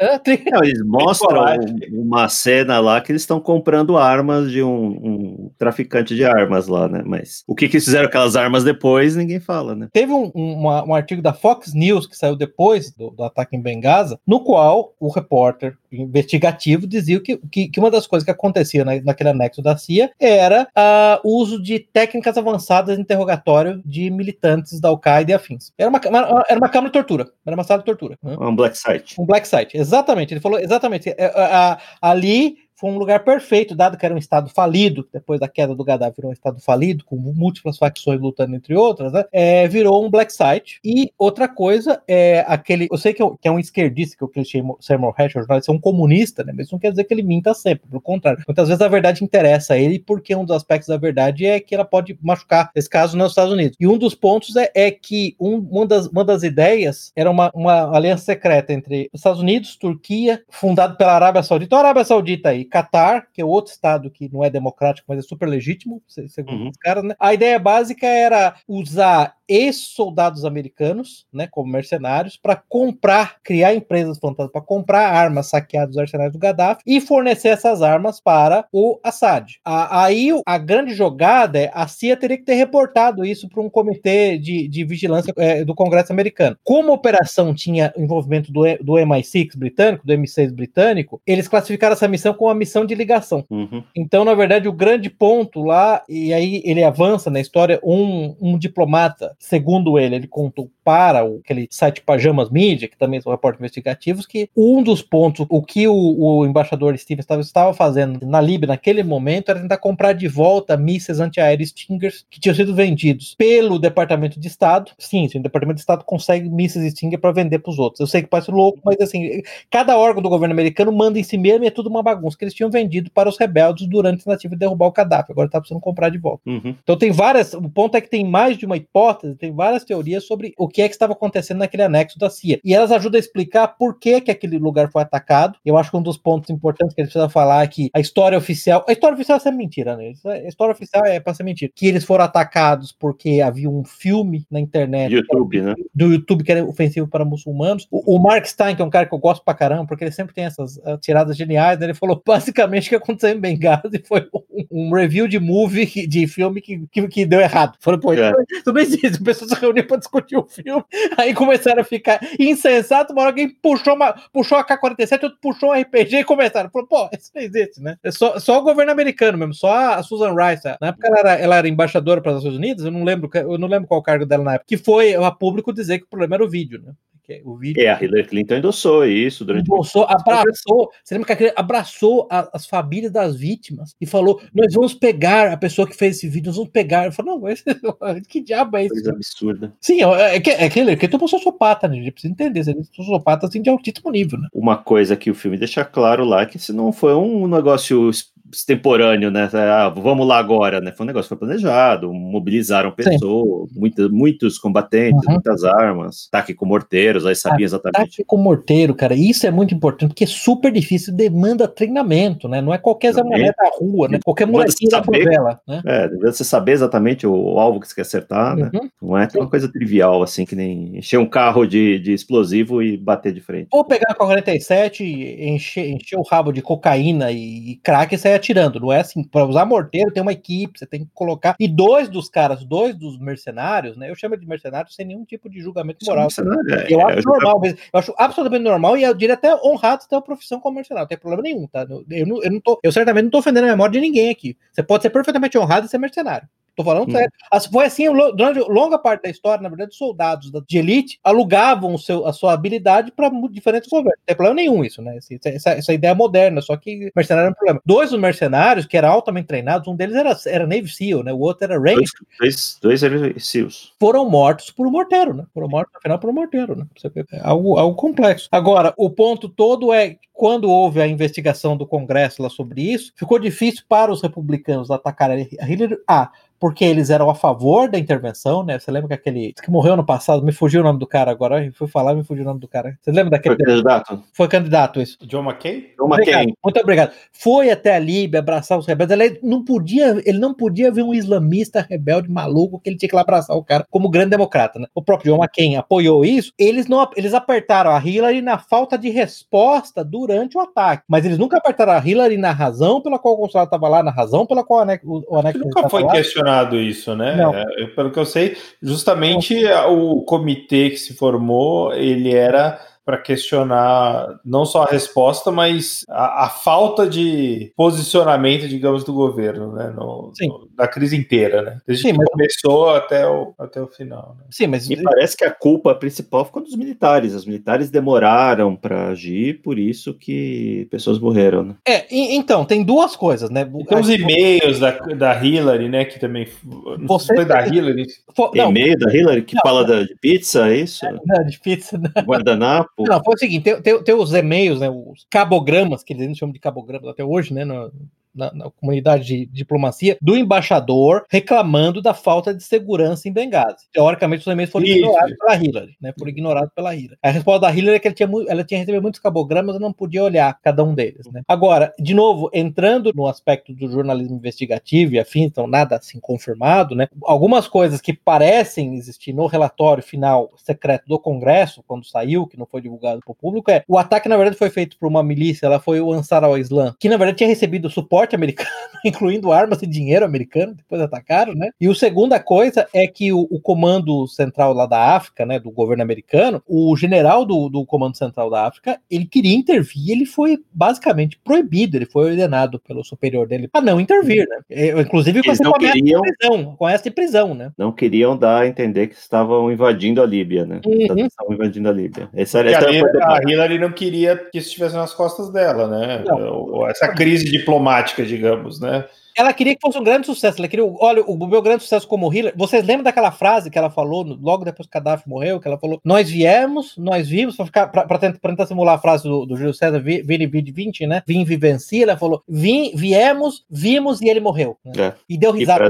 Não, eles <laughs> mostram uma cena lá que eles estão comprando armas de um, um, traficante de armas lá, né? Mas o que, que eles fizeram com aquelas armas depois, ninguém fala, né? Teve um, uma, um artigo da Fox News que saiu depois do, do, ataque em Benghazi, no qual o repórter investigativo dizia que, que, que uma das coisas que acontecia na, naquele anexo da CIA era uh, o uso de técnicas avançadas de interrogatório de militantes da Al-Qaeda e afins. Era uma, era uma câmara de tortura, era uma sala de tortura. Né? Um black site. Um black site, Exatamente, ele falou exatamente. É, ali foi um lugar perfeito, dado que era um estado falido, depois da queda do Gaddafi virou um estado falido, com múltiplas facções lutando entre outras, né? É, virou um black site. E outra coisa é aquele. Eu sei que, eu, que é um esquerdista, que é o Christian Seymour Hersh, é um comunista, né? Mas isso não quer dizer que ele minta sempre, pelo contrário. Muitas vezes a verdade interessa a ele, porque um dos aspectos da verdade é que ela pode machucar, nesse caso, nos Estados Unidos. E um dos pontos é, é que um, uma, das, uma das ideias era uma, uma aliança secreta entre os Estados Unidos, Turquia, fundado pela Arábia Saudita. Olha a Arábia Saudita aí Catar, que é outro estado que não é democrático, mas é super legítimo, segundo uhum. os caras, né? A ideia básica era usar ex-soldados americanos, né, como mercenários, para comprar, criar empresas fantasmas para comprar armas saqueadas dos arsenais do Gaddafi e fornecer essas armas para o Assad. A, aí a grande jogada é a CIA teria que ter reportado isso para um comitê de, de vigilância é, do Congresso americano. Como a operação tinha envolvimento do, do MI6 britânico, do M6 britânico, eles classificaram essa missão como uma missão de ligação. Uhum. Então, na verdade, o grande ponto lá, e aí ele avança na história, um, um diplomata segundo ele, ele contou para aquele site Pajamas Media, que também são reportes investigativos, que um dos pontos, o que o, o embaixador Stevens estava, estava fazendo na Líbia naquele momento era tentar comprar de volta mísseis antiaéreos Stingers que tinham sido vendidos pelo Departamento de Estado. Sim, sim o Departamento de Estado consegue mísseis Stinger para vender para os outros. Eu sei que parece louco, mas assim, cada órgão do governo americano manda em si mesmo e é tudo uma bagunça que eles tinham vendido para os rebeldes durante a tentativa de derrubar o Gaddafi. Agora está precisando comprar de volta. Uhum. Então tem várias. O ponto é que tem mais de uma hipótese tem várias teorias sobre o que é que estava acontecendo naquele anexo da CIA. E elas ajudam a explicar por que, que aquele lugar foi atacado. Eu acho que um dos pontos importantes que a gente precisa falar é que a história oficial. A história oficial é mentira, né? A história oficial é para ser mentira. Que eles foram atacados porque havia um filme na internet. YouTube, né? Do YouTube que era ofensivo para muçulmanos. O, o, Mark Stein, que é um cara que eu gosto pra caramba, porque ele sempre tem essas uh, tiradas geniais, né? Ele falou <laughs> basicamente o que aconteceu em Benghazi foi um, um review de movie, de filme que, que, que deu errado. Foram, pô, é. <laughs> tudo existe pessoas se reuniam para discutir o filme, aí começaram a ficar insensato, uma hora alguém puxou, uma, puxou a K-47, outro puxou um RPG e começaram. Falou, pô, isso não existe, né? É só, só o governo americano mesmo, só a Susan Rice. Na época ela era, ela era embaixadora para os Estados Unidos, eu não lembro, eu não lembro qual o cargo dela na época, que foi a público dizer que o problema era o vídeo, né? O vídeo. É, a Hillary Clinton endossou isso durante. Endossou, abraçou. Você lembra que abraçou a, as famílias das vítimas e falou: Nós vamos pegar a pessoa que fez esse vídeo, nós vamos pegar. Eu falei: Não, mas <laughs> que diabo é isso? Coisa absurda. Sim, é, é que, é é que eu sociopata, né? A gente precisa entender. Você é sociopata assim, de altíssimo nível, né? Uma coisa que o filme deixa claro lá é que se não foi um negócio extemporâneo, né? Ah, vamos lá agora, né? Foi um negócio que foi planejado, mobilizaram pessoas, muitas, muitos combatentes, uhum. muitas armas, ataque com morteiros, aí sabia exatamente. Ataque com morteiro, cara, isso é muito importante, porque é super difícil, demanda treinamento, né? Não é qualquer mulher da rua, né? Qualquer molequinho da favela, né? É, você saber exatamente o, o, alvo que você quer acertar, né? Uhum. Não é uma coisa trivial, assim, que nem encher um carro de, de explosivo e bater de frente. Ou pegar a 47, encher, encher o rabo de cocaína e, e crack e sair atirando. Não é assim, para usar morteiro tem uma equipe, você tem que colocar. E dois dos caras, dois dos mercenários, né? Eu chamo de mercenários sem nenhum tipo de julgamento moral. É, eu é, acho normal, eu acho absolutamente normal e eu diria até honrado ter uma profissão como mercenário, não tem problema nenhum, tá? Eu, não, eu, não tô, eu certamente não tô ofendendo a memória de ninguém aqui. Você pode ser perfeitamente honrado e ser mercenário. Tô falando hum. sério. Foi assim durante longa parte da história, na verdade, soldados de elite alugavam o seu, a sua habilidade para diferentes governos. Não tem problema nenhum isso, né? Essa, essa ideia moderna, só que mercenário é um problema. Dois dos mercenários que eram altamente treinados, um deles era, era Navy SEAL, né? O outro era Ranger. Dois, dois, dois SEALs. Foram mortos por um morteiro, né? Foram mortos, afinal, por um morteiro, né? É algo, algo complexo. Agora, o ponto todo é quando houve a investigação do Congresso lá sobre isso, ficou difícil para os republicanos atacarem a Hillary. Ah, porque eles eram a favor da intervenção, né? Você lembra que aquele que morreu no passado, me fugiu o nome do cara agora, eu fui falar, me fugiu o nome do cara. Você lembra daquele Foi candidato? Foi candidato isso. John McCain? John McCain. Muito obrigado. Foi até a Líbia abraçar os rebeldes. Ele não podia, ele não podia ver um islamista rebelde maluco que ele tinha que lá abraçar o cara como grande democrata, né? O próprio John McCain apoiou isso. Eles não, eles apertaram a Hillary na falta de resposta durante o ataque, mas eles nunca apertaram a Hillary na razão pela qual o consulado estava lá, na razão pela qual o anexo, o anexo nunca foi questionado isso, né? É, pelo que eu sei, justamente o comitê que se formou, ele era para questionar não só a resposta, mas a, a, falta de posicionamento, digamos, do governo, né? No, no, da crise inteira, né? Desde Sim, que mas... começou até o, até o final. Né? Sim, mas me parece que a culpa principal ficou dos militares. Os militares demoraram para agir, por isso que pessoas morreram. Né? É, e, então tem duas coisas, né? Tem os e-mails da, da Hillary, né? Que também Você foi da Hillary. E-mail da Hillary que não, fala não. Da, de pizza, é isso? Não, de pizza. Não. Guardanapo. Não, foi o seguinte: tem, tem, tem os e-mails, né? Os cabogramas, que eles chamam de cabogramas até hoje, né? No, na, na, comunidade de diplomacia do embaixador reclamando da falta de segurança em Benghazi. Teoricamente, os e-mails foram Isso. ignorados pela Hillary, né? Foram ignorados pela Hillary. A resposta da Hillary é que ela tinha, ela tinha recebido muitos cabogramas e não podia olhar cada um deles, né? Agora, de novo, entrando no aspecto do jornalismo investigativo e afins, então nada assim confirmado, né? Algumas coisas que parecem existir no relatório final secreto do Congresso, quando saiu, que não foi divulgado para o público, é o ataque, na verdade, foi feito por uma milícia, ela foi o Ansar al-Islam, que na verdade tinha recebido suporte americano, <laughs> incluindo armas e dinheiro americano, depois atacaram, né? E a segunda coisa é que o, o, comando central lá da África, né, do governo americano, o general do, do comando central da África, ele queria intervir, ele foi basicamente proibido, ele foi ordenado pelo superior dele para não intervir, né? Inclusive com essa queriam, prisão, com essa prisão, né? Não queriam dar a entender que estavam invadindo a Líbia, né? Uhum. Estavam invadindo a Líbia. Essa, essa a, a Hillary não queria que isso estivesse nas costas dela, né? Não. Essa crise diplomática, digamos, né? Ela queria que fosse um grande sucesso. Ela queria, olha, o meu grande sucesso como Hillary. Vocês lembram daquela frase que ela falou logo depois que Gaddafi morreu? Que ela falou: Nós viemos, nós vimos, para ficar para tentar, tentar, simular a frase do, do Júlio César, Vini Vidi 20, né? Vim, vivenci. Ela falou: Vim, viemos, vimos e ele morreu. Né? É. E deu risada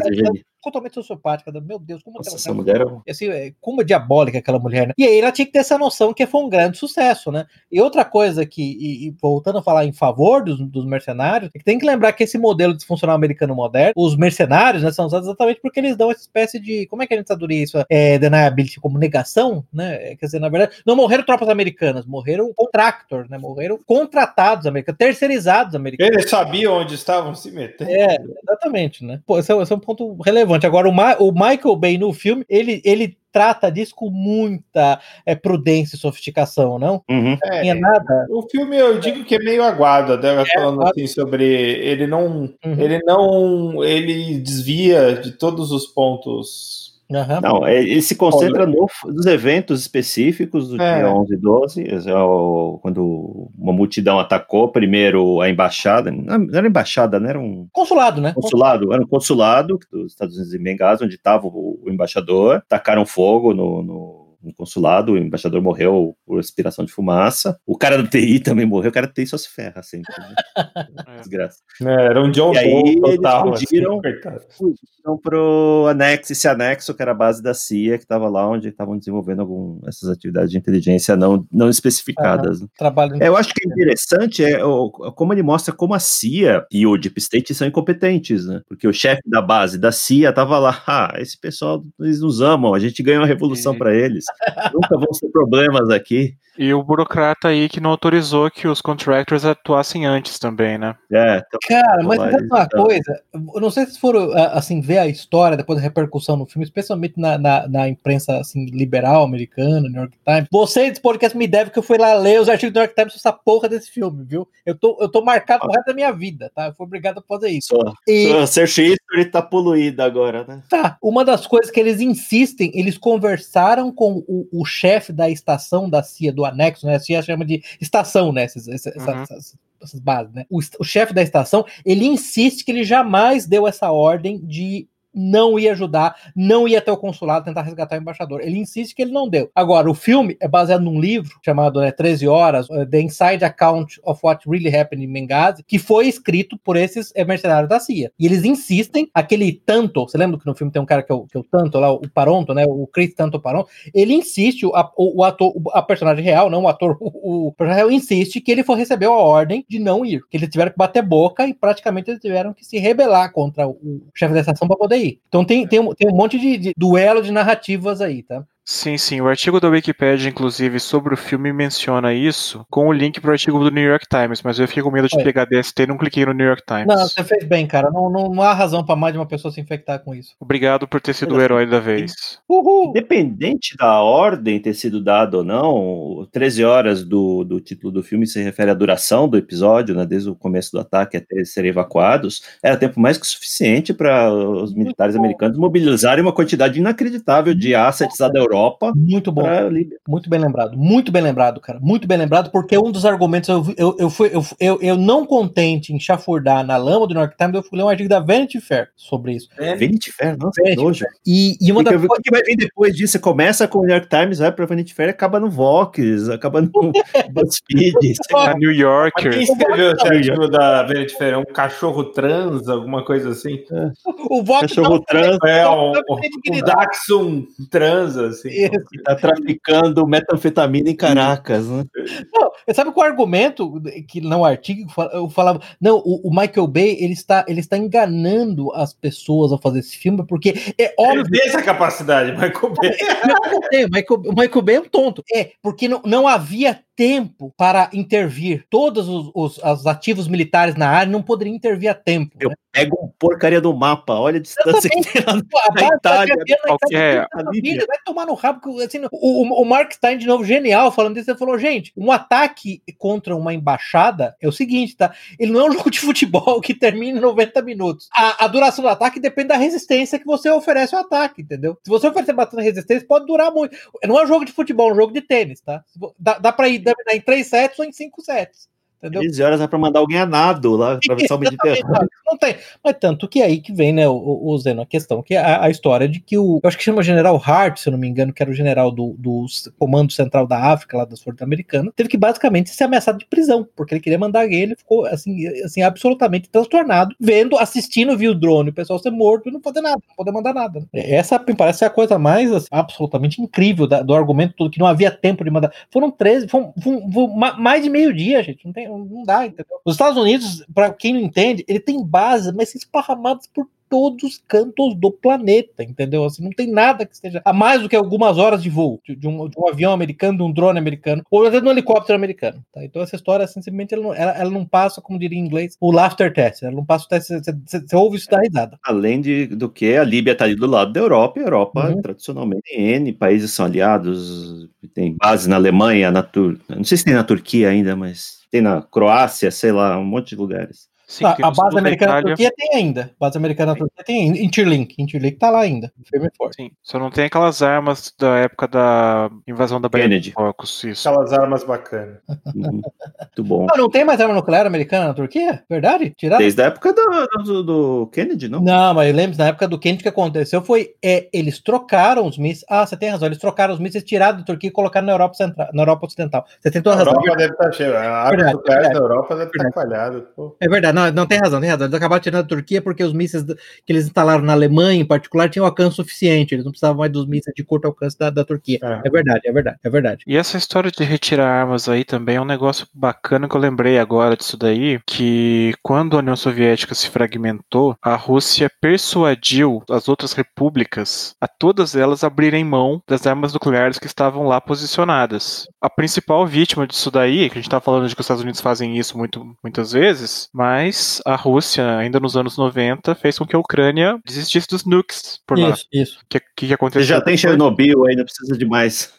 totalmente sociopática. Meu Deus, como Nossa, essa mulher é... assim, é, como é diabólica aquela mulher, né? E aí ela tinha que ter essa noção que foi um grande sucesso, né? E outra coisa que, e, e voltando a falar em favor dos, dos, mercenários, é que tem que lembrar que esse modelo disfuncional americano moderno, os mercenários, né, são usados exatamente porque eles dão essa espécie de, como é que a gente traduziria isso? É, deniability, como negação, né? Quer dizer, na verdade, não morreram tropas americanas, morreram contractors, né? Morreram contratados americanos, terceirizados americanos. Eles sabiam onde estavam se metendo. É, exatamente, né? Pô, esse é, esse é um ponto relevante relevante. Agora, o, Ma o Michael Bay no filme, ele, ele trata disso com muita é, prudência e sofisticação, não? Uhum. É, Tinha nada. O filme eu digo que é meio aguado, até é, falando assim sobre ele não, uhum. ele não, ele desvia de todos os pontos Uhum. Não, é, ele se concentra no, nos eventos específicos do é. dia 11 e 12, é quando uma multidão atacou primeiro a embaixada, não era embaixada, não era um... Consulado, né? Consulado, era um consulado dos Estados Unidos em Benghazi, onde estava o, o, embaixador, tacaram fogo no, no no consulado, o embaixador morreu por respiração de fumaça. O cara do TI também morreu, o cara do TI só se ferra sempre. Né? <laughs> É. Desgraça. É, era um John E aí total, eles fugiram, assim, fugiram pro anexo, esse anexo que era a base da CIA, que estava lá onde estavam desenvolvendo algum, essas atividades de inteligência não, não especificadas. Uhum. Trabalho é, eu acho que é interessante é, o, como ele mostra como a CIA e o Deep State são incompetentes, né? Porque o chefe da base da CIA estava lá, ah, esse pessoal, eles nos amam, a gente ganhou uma revolução para eles. Nunca vão ser problemas aqui. E o burocrata aí que não autorizou que os contractors atuassem antes também, né? É, então, Cara, mas sabe uma então. coisa? Eu não sei se foram, assim, ver a história, depois da repercussão no filme, especialmente na, na, na imprensa, assim, liberal americana, New York Times. Vocês podcast me devem que eu fui lá ler os artigos do New York Times sobre essa porra desse filme, viu? Eu tô, eu tô marcado pro resto da minha vida, tá? Eu fui obrigado a fazer isso. Só, e... Search History tá poluído agora, né? Tá. Uma das coisas que eles insistem, eles conversaram com o, o chefe da estação da CIA, do anexo, né? CIA chama de estação, né? Essas, essas, uhum. essas, essas bases, né? O, o chefe da estação, ele insiste que ele jamais deu essa ordem de não ia ajudar, não ia até o consulado tentar resgatar o embaixador. Ele insiste que ele não deu. Agora, o filme é baseado num livro chamado né, 13 Horas, uh, The Inside Account of What Really Happened in Benghazi, que foi escrito por esses eh, mercenários da CIA. E eles insistem, aquele Tanto, você lembra que no filme tem um cara que é o, que é o Tanto lá, o Paronto, né, o Chris Tanto Paronto, ele insiste, o, o, o ator, a personagem real, não o ator, <laughs> o, o personagem real insiste que ele foi receber a ordem de não ir, que eles tiveram que bater boca e praticamente eles tiveram que se rebelar contra o, chefe da estação para poder Então tem, tem, um, tem um monte de, de duelo de narrativas aí, tá? Sim, sim. O artigo da Wikipedia, inclusive, sobre o filme menciona isso com o link pro artigo do New York Times, mas eu fiquei com medo de é. pegar DST e não cliquei no New York Times. Não, você fez bem, cara. Não, não, não há razão para mais de uma pessoa se infectar com isso. Obrigado por ter sido o herói da vez. Uhul. Independente da ordem ter sido dada ou não, 13 horas do, do título do filme se refere à duração do episódio, né, desde o começo do ataque até eles serem evacuados. Era tempo mais que suficiente para os militares americanos mobilizarem uma quantidade inacreditável de assets da Europa Europa. Muito bom. Muito bem lembrado. Muito bem lembrado, cara. Muito bem lembrado, porque um dos argumentos eu, eu, eu, fui, eu, eu, eu não contente em chafurdar na lama do New York Times, eu fui ler um artigo da Vanity Fair sobre isso. É, Vanity Fair? Nossa, Vanity nojo. E, e uma da O que vai vir depois disso? Você começa com o New York Times, vai pra Vanity Fair, acaba no Vox, acaba no <laughs> BuzzFeed. a New Yorker. Quem escreveu esse artigo da Vanity Fair? É um cachorro trans, alguma coisa assim? É. O Vox cachorro trans. É, um, um Daxon trans, assim. Que tá traficando metanfetamina em Caracas, né? Não, sabe qual é o argumento que não artigo eu falava, não, o, o, Michael Bay, ele está, ele está enganando as pessoas ao fazer esse filme, porque é óbvio... Ele tem essa capacidade, Michael Bay. Não, não, Michael, o Michael Bay é um tonto. É, porque não, não havia tempo para intervir. Todos os, os, os, ativos militares na área não poderiam intervir a tempo. Eu né? pego um porcaria do mapa, olha a distância que tem lá na Itália. Qualquer... Vai tomar no rabo. Assim, o, o Mark Stein, de novo, genial, falando disso, ele falou, gente, um ataque contra uma embaixada é o seguinte, tá? Ele não é um <laughs> jogo de futebol que termina em 90 minutos. A, a duração do ataque depende da resistência que você oferece ao ataque, entendeu? Se você oferecer bastante resistência, pode durar muito. Não é um jogo de futebol, é um jogo de tênis, tá? Dá, dá pra ir terminar em três sets ou em cinco sets. Entendeu? 15 horas é para mandar alguém a nado lá, atravessar o Mediterrâneo. Não tem. Mas tanto que é aí que vem, né, o, o Zeno, a questão, que é a, a, história de que o. Eu acho que chama General Hart, se eu não me engano, que era o general do, do Comando Central da África, lá das Forças Americanas, teve que basicamente ser ameaçado de prisão, porque ele queria mandar alguém, ele ficou assim, assim, absolutamente transtornado, vendo, assistindo, viu o drone, o pessoal ser morto e não fazer nada, não poder mandar nada. Essa me parece a coisa mais assim, absolutamente incrível da, do argumento todo, que não havia tempo de mandar. Foram 13, foram, foram, foram mais de meio dia, gente. Não tem não dá, entendeu? Os Estados Unidos, para quem não entende, ele tem bases, mas esparramadas por todos os cantos do planeta, entendeu? Assim, não tem nada que esteja a mais do que algumas horas de voo de, um, de um, avião americano, de um drone americano, ou até de um helicóptero americano. Tá? Então essa história, assim, simplesmente, ela não, ela, ela não, passa, como diria em inglês, o laughter test. Ela não passa o teste, você, ouve isso da risada. Além de, do que a Líbia está ali do lado da Europa, e a Europa, uhum. tradicionalmente, N países são aliados, tem base na Alemanha, na Tur... não sei se tem na Turquia ainda, mas tem na Croácia, sei lá, um monte de lugares. Sim, a, a base americana da Turquia tem ainda. A base americana da Turquia tem ainda. Interlink. Interlink tá lá ainda. Firme e forte. Sim. Só não tem aquelas armas da época da invasão da Kennedy. Focus, isso. Aquelas armas bacanas. Uhum. Muito bom. Não, não tem mais arma nuclear americana na Turquia? Verdade? Tiraram? Desde a época do, do, do Kennedy, não? Não, mas eu lembro, na época do Kennedy, o que aconteceu foi, é, eles trocaram os mísseis. Ah, você tem razão. Eles trocaram os mísseis, tiraram da Turquia e colocaram na Europa Central, na Europa Ocidental. Você tem toda a razão. A Europa deve estar cheia. A arma nuclear da Europa deve estar falhada. É verdade, não, não tem razão, tem razão. Eles acabaram tirando da Turquia porque os mísseis que eles instalaram na Alemanha, em particular, tinham alcance suficiente. Eles não precisavam mais dos mísseis de curto alcance da, da Turquia. É. é. verdade, é verdade, é verdade. E essa história de retirar armas aí também é um negócio bacana que eu lembrei agora disso daí, que quando a União Soviética se fragmentou, a Rússia persuadiu as outras repúblicas a todas elas abrirem mão das armas nucleares que estavam lá posicionadas. A principal vítima disso daí, que a gente está falando de que os Estados Unidos fazem isso muito, muitas vezes, mas a Rússia, ainda nos anos 90, fez com que a Ucrânia desistisse dos nukes por isso, lá. Isso, O que, que, aconteceu? Já tem Chernobyl, ainda precisa de mais.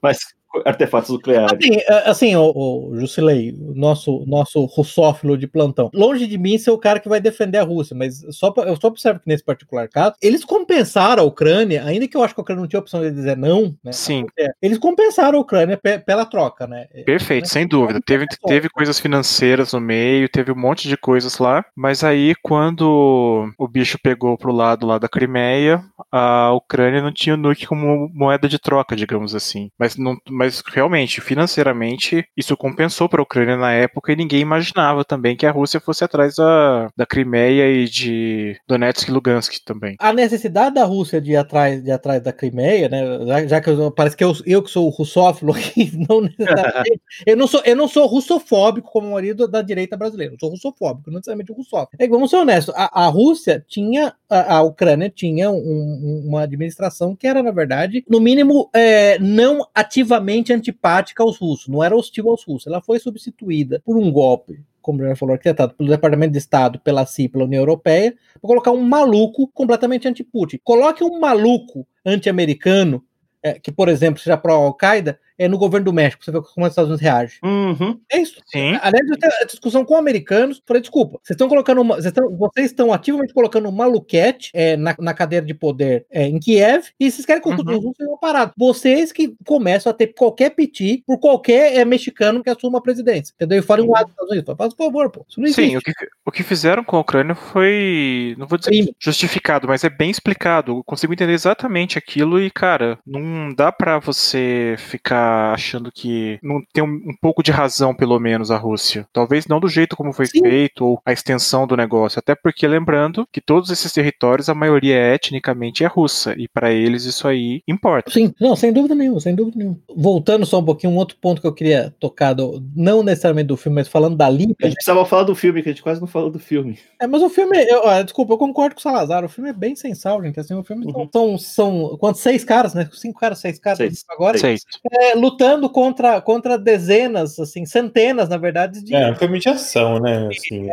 Mas <laughs> artefatos nucleares. Assim, é, assim o, o Jusilei, nosso, nosso russófilo de plantão. Longe de mim ser o cara que vai defender a Rússia, mas só eu só observo que nesse particular caso, eles compensaram a Ucrânia, ainda que eu acho que a Ucrânia não tinha opção de dizer não, né? Sim. Eles compensaram a Ucrânia pela troca, né? Perfeito, né? sem dúvida. Teve, teve coisas financeiras no meio, teve um monte de coisas lá, mas aí quando o bicho pegou pro lado lá da Crimeia, a Ucrânia não tinha o nuke como moeda de troca, digamos assim. Mas não mas realmente, financeiramente, isso compensou para a Ucrânia na época e ninguém imaginava também que a Rússia fosse atrás da, da Crimeia e de Donetsk e Lugansk também. A necessidade da Rússia de ir atrás, de ir atrás da Crimeia, né? Já, já que eu, parece que eu, eu que sou o russófilo aqui, <laughs> não necessariamente. eu, não sou, eu não sou russofóbico como o marido da direita brasileira, eu sou russofóbico, não necessariamente russófico. É, vamos ser honestos, a, a Rússia tinha, a, a Ucrânia tinha um, uma administração que era, na verdade, no mínimo, é, não ativamente antipática aos russos, não era hostil aos russos. Ela foi substituída por um golpe como já falou, arquitetado pelo Departamento de Estado, pela CIA, pela União Europeia, para colocar um maluco completamente anti-Putin. Coloque um maluco anti-americano, é, que, por exemplo, seja pró-Al-Qaeda, é, no governo do México, você vê como os Estados Unidos reagem. Uhum. É isso. Sim. Aliás, eu tenho discussão com americanos. Falei, desculpa, vocês estão colocando uma, vocês, estão, vocês estão ativamente colocando uma Luquete é, na, na cadeira de poder é, em Kiev e vocês querem que os Uhum. sejam parados. Vocês que começam a ter qualquer piti por qualquer é, mexicano que assuma a presidência. Entendeu? E fora um lado dos Estados Unidos. Faz por favor, pô. Isso não existe. Sim, o que, o que fizeram com a Ucrânia foi. Não vou dizer Crime. justificado, mas é bem explicado. Eu consigo entender exatamente aquilo e, cara, não dá pra você ficar achando que não tem um, um pouco de razão, pelo menos, a Rússia. Talvez não do jeito como foi Sim. feito ou a extensão do negócio. Até porque, lembrando que todos esses territórios, a maioria é etnicamente é russa. E pra eles isso aí importa. Sim, não, sem dúvida nenhuma, sem dúvida nenhuma. Voltando só um pouquinho, um outro ponto que eu queria tocar, do- não necessariamente do filme, mas falando da A Líbia. gente precisava falar do filme, que a gente quase não falou do filme. É, mas o filme, eu, ó, desculpa, eu concordo com o Salazar, o filme é bem sensal, gente. Assim, o filme Uhum. são, são, quantos? Seis caras, né? Cinco caras, seis caras Seis. agora, Sei. é, lutando contra, contra dezenas, assim, centenas, na verdade, de É, um filme de ação, né? Assim,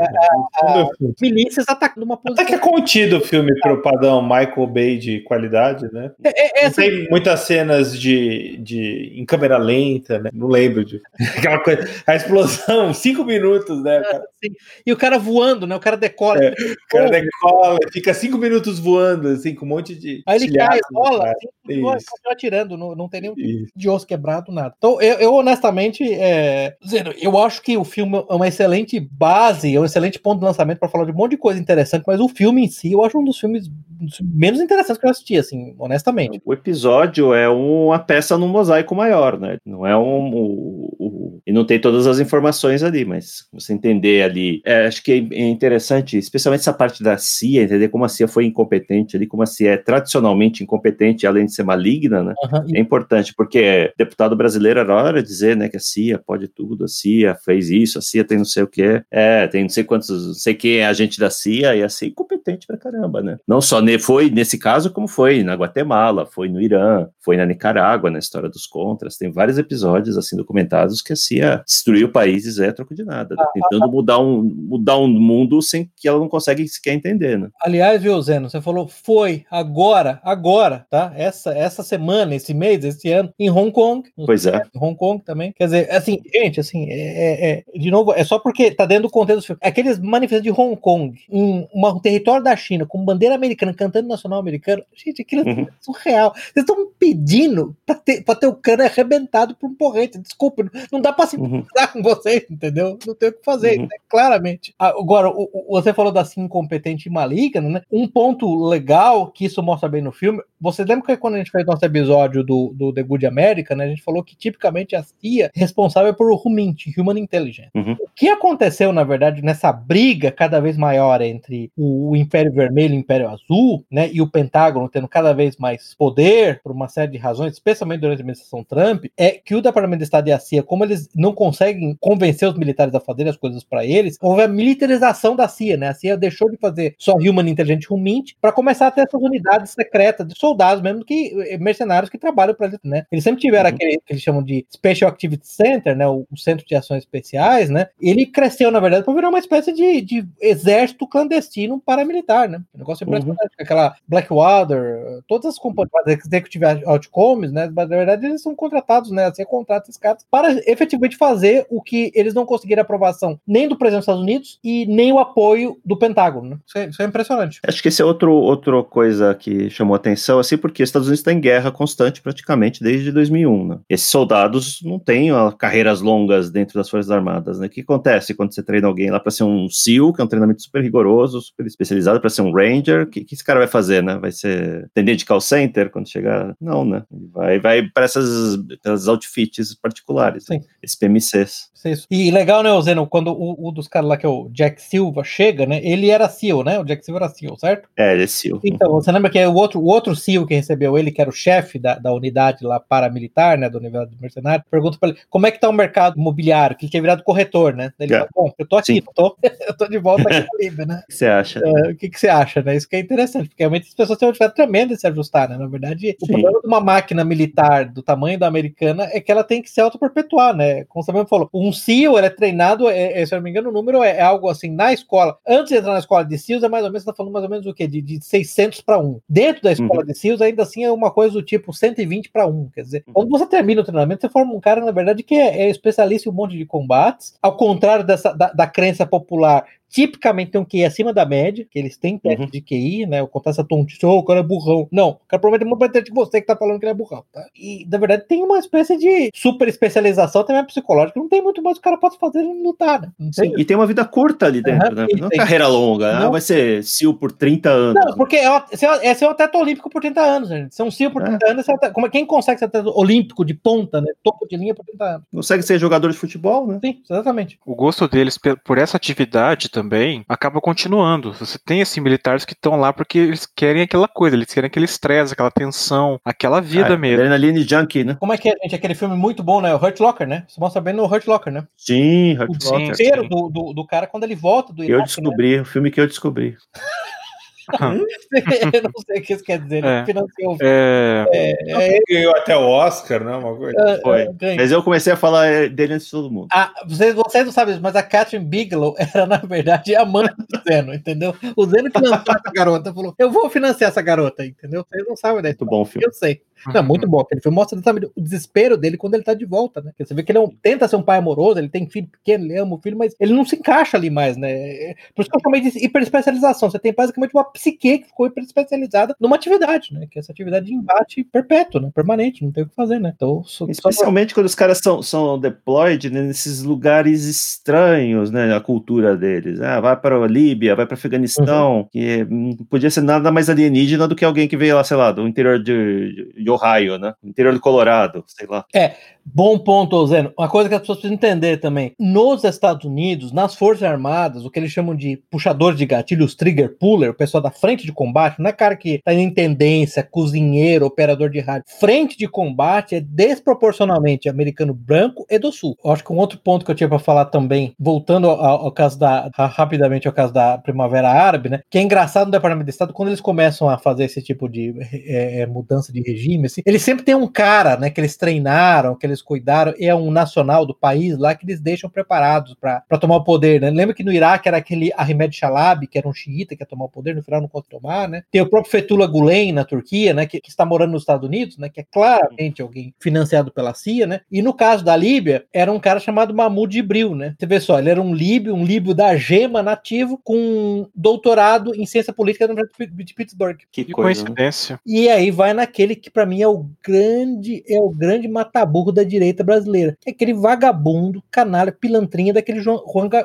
milícias atacando uma Até que é posição. contido o filme pro padrão Michael Bay de qualidade, né? É, é, Não assim, tem muitas cenas de, de em câmera lenta, né? Não lembro de <laughs> aquela coisa. A explosão, <laughs> cinco minutos, né? Cara, assim, e o cara voando, né? O cara decola. É. o cara decola, fica cinco minutos voando, assim, com um monte de. Aí ele cai, rola, assim, continua, atirando, não, não tem nenhum tipo Isso. de osso quebrado, nada. Então, eu, eu, honestamente, é, dizendo, eu acho que o filme é uma excelente base, é um excelente ponto de lançamento para falar de um monte de coisa interessante, mas o filme em si, eu acho um dos filmes um menos interessantes que eu assisti, assim, honestamente. O episódio é uma peça num mosaico maior, né? Não é um. o- o- e não tem todas as informações ali, mas você entender ali. É, acho que é interessante, especialmente essa parte da CIA, entender como a CIA foi incompetente ali, como a CIA é tradicionalmente incompetente, além de ser maligna, né? E- É importante, porque deputado brasileiro era hora de dizer, né, que a CIA pode tudo, a CIA fez isso, a CIA tem não sei o que, é, tem não sei quantos, não sei quem é agente da CIA, e a CIA é incompetente pra caramba, né? Não só ne- foi nesse caso, como foi na Guatemala, foi no Irã, foi na Nicarágua, na história dos contras, tem vários episódios, assim, documentados que a CIA destruiu países, é troco de nada, né? tentando mudar um, mudar um mundo sem que ela não consegue sequer entender, né? Aliás, viu, Zeno, você falou foi, agora, agora, tá? Essa, essa semana, esse mês, esse ano, em Hong Kong. Pois é. Em Hong Kong também. Quer dizer, assim, gente, assim, é, é- é- de novo, é só porque tá dentro do contexto do filme. Aqueles manifestantes de Hong Kong, em um território da China, com bandeira americana, cantando nacional americano, gente, aquilo é Uhum. surreal. Vocês estão pedindo pra ter, pra ter o cano arrebentado por um porrete. Desculpa, não- dá pra se Uhum. Com vocês, entendeu? Não tem o que fazer, Uhum. né? Claramente. Agora, o- o- você falou da assim incompetente e maligna, né? Um ponto legal que isso mostra bem no filme. Você lembra que quando a gente fez nosso episódio do, do The Good America, né? A gente falou que tipicamente a CIA é responsável por o HUMINT, Human Intelligence. Uhum. O que aconteceu, na verdade, nessa briga cada vez maior entre o, o Império Vermelho e o Império Azul, né? E o Pentágono tendo cada vez mais poder por uma série de razões, especialmente durante a administração Trump, é que o Departamento de Estado e a CIA, como eles não conseguem convencer os militares a fazerem as coisas para eles, houve a militarização da CIA, né? A CIA deixou de fazer só Human Intelligence Humint para começar a ter essas unidades secretas de soldados, mesmo que eh, mercenários que trabalham para eles, né? Eles sempre tiveram Uhum. aquele que eles chamam de Special Activity Center, né? O, o Centro de Ações Especiais, né? Ele cresceu, na verdade, para virar uma espécie de, de exército clandestino paramilitar, né? O negócio é Uhum. Aquela Blackwater, todas as companhias, Executive Outcomes, né? Mas, na verdade, eles são contratados, né? Assim, contrata esses caras para efetivamente fazer o que eles não conseguiram aprovação nem do presidente dos Estados Unidos e nem o apoio do Pentágono, né? Isso é, isso é impressionante. Acho que esse é outro, outra coisa que chamou atenção, assim, porque os Estados Unidos estão em guerra constante praticamente desde 2001, né? Esses soldados não têm ó, carreiras longas dentro das Forças Armadas, né? O que acontece quando você treina alguém lá para ser um SEAL, que é um treinamento super rigoroso, super especializado, para ser um Ranger? O que, que esse cara vai fazer, né? Vai ser atendente de call center quando chegar? Não, né? Ele vai, vai para essas, essas outfits particulares, Sim. esses PMCs. Isso, isso. E legal, né, Zeno, quando o, o dos caras lá, que é o Jack Silva, chega, né? Ele era SEAL, né? O Jack Silva era SEAL, certo? É, ele é SEAL. Então, você lembra que o outro, o outro SEAL que recebeu ele, que era o chefe da, da unidade lá paramilitar, né, da unidade do mercenário, pergunta pra ele, como é que tá o mercado imobiliário, que ele tinha virado corretor, né? Ele É. fala, bom, eu tô aqui, não tô, <laughs> eu tô de volta aqui na Líbia, né? <laughs> O que você acha? É, o que, que você acha, né? Isso que é interessante, porque realmente as pessoas têm uma dificuldade tremenda de se ajustar, né? Na verdade, o Sim. problema de uma máquina militar do tamanho da americana é que ela tem que se auto-perpetuar, né? como você mesmo falou, um SEAL ele é treinado, é, é, se eu não me engano, o número é, é, algo assim, na escola, antes de entrar na escola de SEALs, é mais ou menos, você tá falando mais ou menos o quê? De, de 600 para 1. Dentro da escola uhum. de SEALs, ainda assim, é uma coisa do tipo 120 para 1. Quer dizer, uhum. quando você termina o treinamento, você forma um cara, na verdade, que é, é especialista em um monte de combates, ao contrário dessa, da, da crença popular tipicamente tem um QI acima da média, que eles têm teste uhum. de QI, né? O acontece a tontice, oh, o cara é burrão. Não, o cara provavelmente é muito mais de você que tá falando que ele é burrão, tá? E, na verdade, tem uma espécie de super especialização também psicológica, não tem muito mais o cara pode fazer ele lutar, né? Sim, e tem uma vida curta ali dentro, uhum, né? Não é carreira longa, né? não. vai ser SEAL por 30 anos. Não, porque é, é, é ser o atleta olímpico por 30 anos, gente. Ser um SEAL por 30 é. anos, é como, quem consegue ser atleta olímpico de ponta, né? Topo de linha por 30 anos. Consegue ser jogador de futebol, né? Sim, exatamente. O gosto deles por essa atividade também acaba continuando. Você tem assim militares que estão lá porque eles querem aquela coisa, eles querem aquele estresse, aquela tensão, aquela vida ah, mesmo. Adrenaline junkie, né? Como é que é, gente? Aquele filme muito bom, né? O Hurt Locker, né? Você mostra bem no Hurt Locker, né? Sim, Hurt o Locker. O desespero do, do, do, cara quando ele volta do Iraque, Eu né? descobri, né? o filme que eu descobri. <laughs> <laughs> eu não sei o que isso quer dizer. Ele é. financiou. É... É... Ganhou até o Oscar, né? Uma coisa. É, Foi. Mas eu comecei a falar dele antes de todo mundo. Ah, vocês, vocês não sabem mas a Catherine Bigelow <laughs> era, na verdade, a mãe do Zeno, entendeu? O Zeno financiou essa garota. Falou: Eu vou financiar essa garota, entendeu? Vocês não sabem, né? Muito bom filme. Eu sei. Não, muito bom. Ele mostra o desespero dele quando ele tá de volta, né? Você vê que ele é um, tenta ser um pai amoroso, ele tem filho pequeno, ele ama o filho, mas ele não se encaixa ali mais, né? Por isso que eu chamei de hiperespecialização. Você tem basicamente uma psique que ficou hiperespecializada numa atividade, né? Que é essa atividade de embate perpétuo, né? Permanente, não tem o que fazer, né? Então, só, Especialmente só... quando os caras são, são deployed né, nesses lugares estranhos, né? A cultura deles. Ah, vai para a Líbia, vai para Afeganistão, uhum. que podia ser nada mais alienígena do que alguém que veio lá, sei lá, do interior de, de Ohio, né? Interior do Colorado, sei lá. É, bom ponto, Zeno. Uma coisa que as pessoas precisam entender também. Nos Estados Unidos, nas Forças Armadas, o que eles chamam de puxador de gatilho, os trigger puller, o pessoal da frente de combate, não é cara que tá em tendência, cozinheiro, operador de rádio. Frente de combate é desproporcionalmente americano branco e do sul. Eu acho que um outro ponto que eu tinha para falar também, voltando ao, ao, caso da, rapidamente ao caso da Primavera Árabe, né? Que é engraçado no Departamento de Estado, quando eles começam a fazer esse tipo de é, é mudança de regime, assim, eles sempre têm um cara, né, que eles treinaram, que eles cuidaram, é um nacional do país lá que eles deixam preparados para tomar o poder, né? Lembra que no Iraque era aquele Ahmed Shalabi, que era um xiita que ia tomar o poder, no final não conseguiu tomar, né? Tem o próprio Fethullah Gulen na Turquia, né, que, que, está morando nos Estados Unidos, né, que é claramente alguém financiado pela CIA, né? E no caso da Líbia, era um cara chamado Mahmoud Jibril, né? Você vê só, ele era um líbio, um líbio da gema nativo com doutorado em ciência política no de Pittsburgh. Que, que coisa, né? coincidência. Né? E aí vai naquele que para mim é o grande é o grande mataburro da direita brasileira, que é aquele vagabundo, canalha, pilantrinha daquele Juan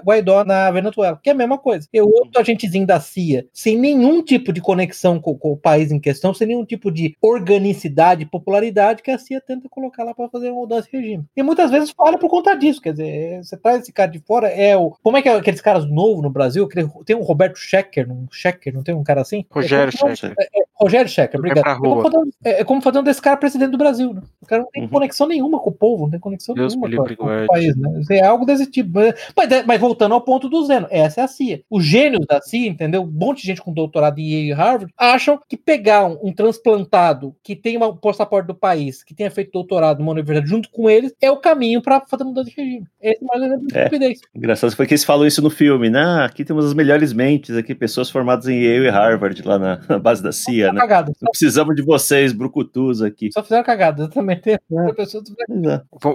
Guaidó na Venezuela, que é a mesma coisa. É outro agentezinho da CIA, sem nenhum tipo de conexão com, com, o país em questão, sem nenhum tipo de organicidade, popularidade que a CIA tenta colocar lá para fazer mudança de regime. E muitas vezes fala por conta disso, quer dizer, você traz esse cara de fora, é o. Como é que é aqueles caras novos no Brasil? Tem um Roberto Schecker, um Schecker, não tem um cara assim? Rogério é, Schecker. É, é, Rogério Schecker, obrigado. É como, fazer, é, é como fazer um desse cara presidente do Brasil, né? O cara não tem uhum. conexão nenhuma com o povo, não tem conexão Deus nenhuma com, com, o país, né? É algo desse tipo. Mas, é, mas, voltando ao ponto do Zeno, essa é a CIA. Os gênios da CIA, entendeu? Um monte de gente com doutorado em Yale e Harvard acham que pegar um, um transplantado que tem um passaporte do país, que tenha feito doutorado numa universidade junto com eles, é o caminho para fazer mudança de regime. Esse é mais exemplo de é. estupidez. Engraçado foi que eles falam isso no filme, né? Ah, aqui temos as melhores mentes, aqui pessoas formadas em Yale e Harvard, lá na, na base da CIA, né? Cagada. Não precisamos de vocês, brucutus aqui. Só fizeram cagada, exatamente. É.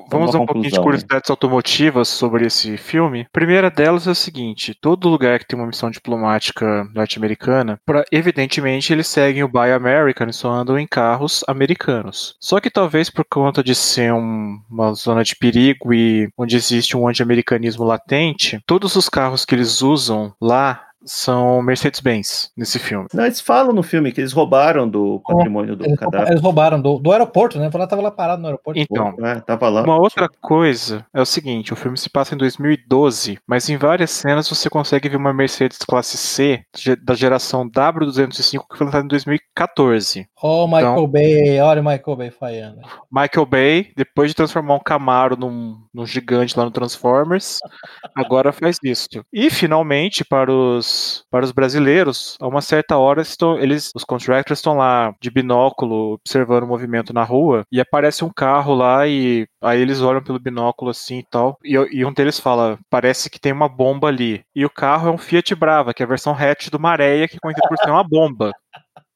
Vamos a um pouquinho de curiosidades automotivas sobre esse filme. A primeira delas é o seguinte: todo lugar que tem uma missão diplomática norte-americana, evidentemente eles seguem o Buy American só andam em carros americanos. Só que talvez por conta de ser um, uma zona de perigo e onde existe um anti-americanismo latente, todos os carros que eles usam lá são Mercedes-Benz nesse filme. Não, eles falam no filme que eles roubaram do patrimônio é, do eles cadáver. Eles roubaram do, do aeroporto, né? Ela tava lá parado no aeroporto. Então, é, tava lá. Uma outra coisa é o seguinte: o filme se passa em 2012, mas em várias cenas você consegue ver uma Mercedes classe C da geração W205 que foi lançada em 2014. Oh, Michael então, Bay, olha o Michael Bay falhando. Michael Bay, depois de transformar um Camaro num, num gigante lá no Transformers, <laughs> agora faz isso. E finalmente, para os para os brasileiros, a uma certa hora estão, eles, os contractors estão lá de binóculo observando o movimento na rua e aparece um carro lá e aí eles olham pelo binóculo assim e tal e, e um deles fala, parece que tem uma bomba ali. E o carro é um Fiat Brava, que é a versão hatch do Maréia, que conhecido por ser uma bomba.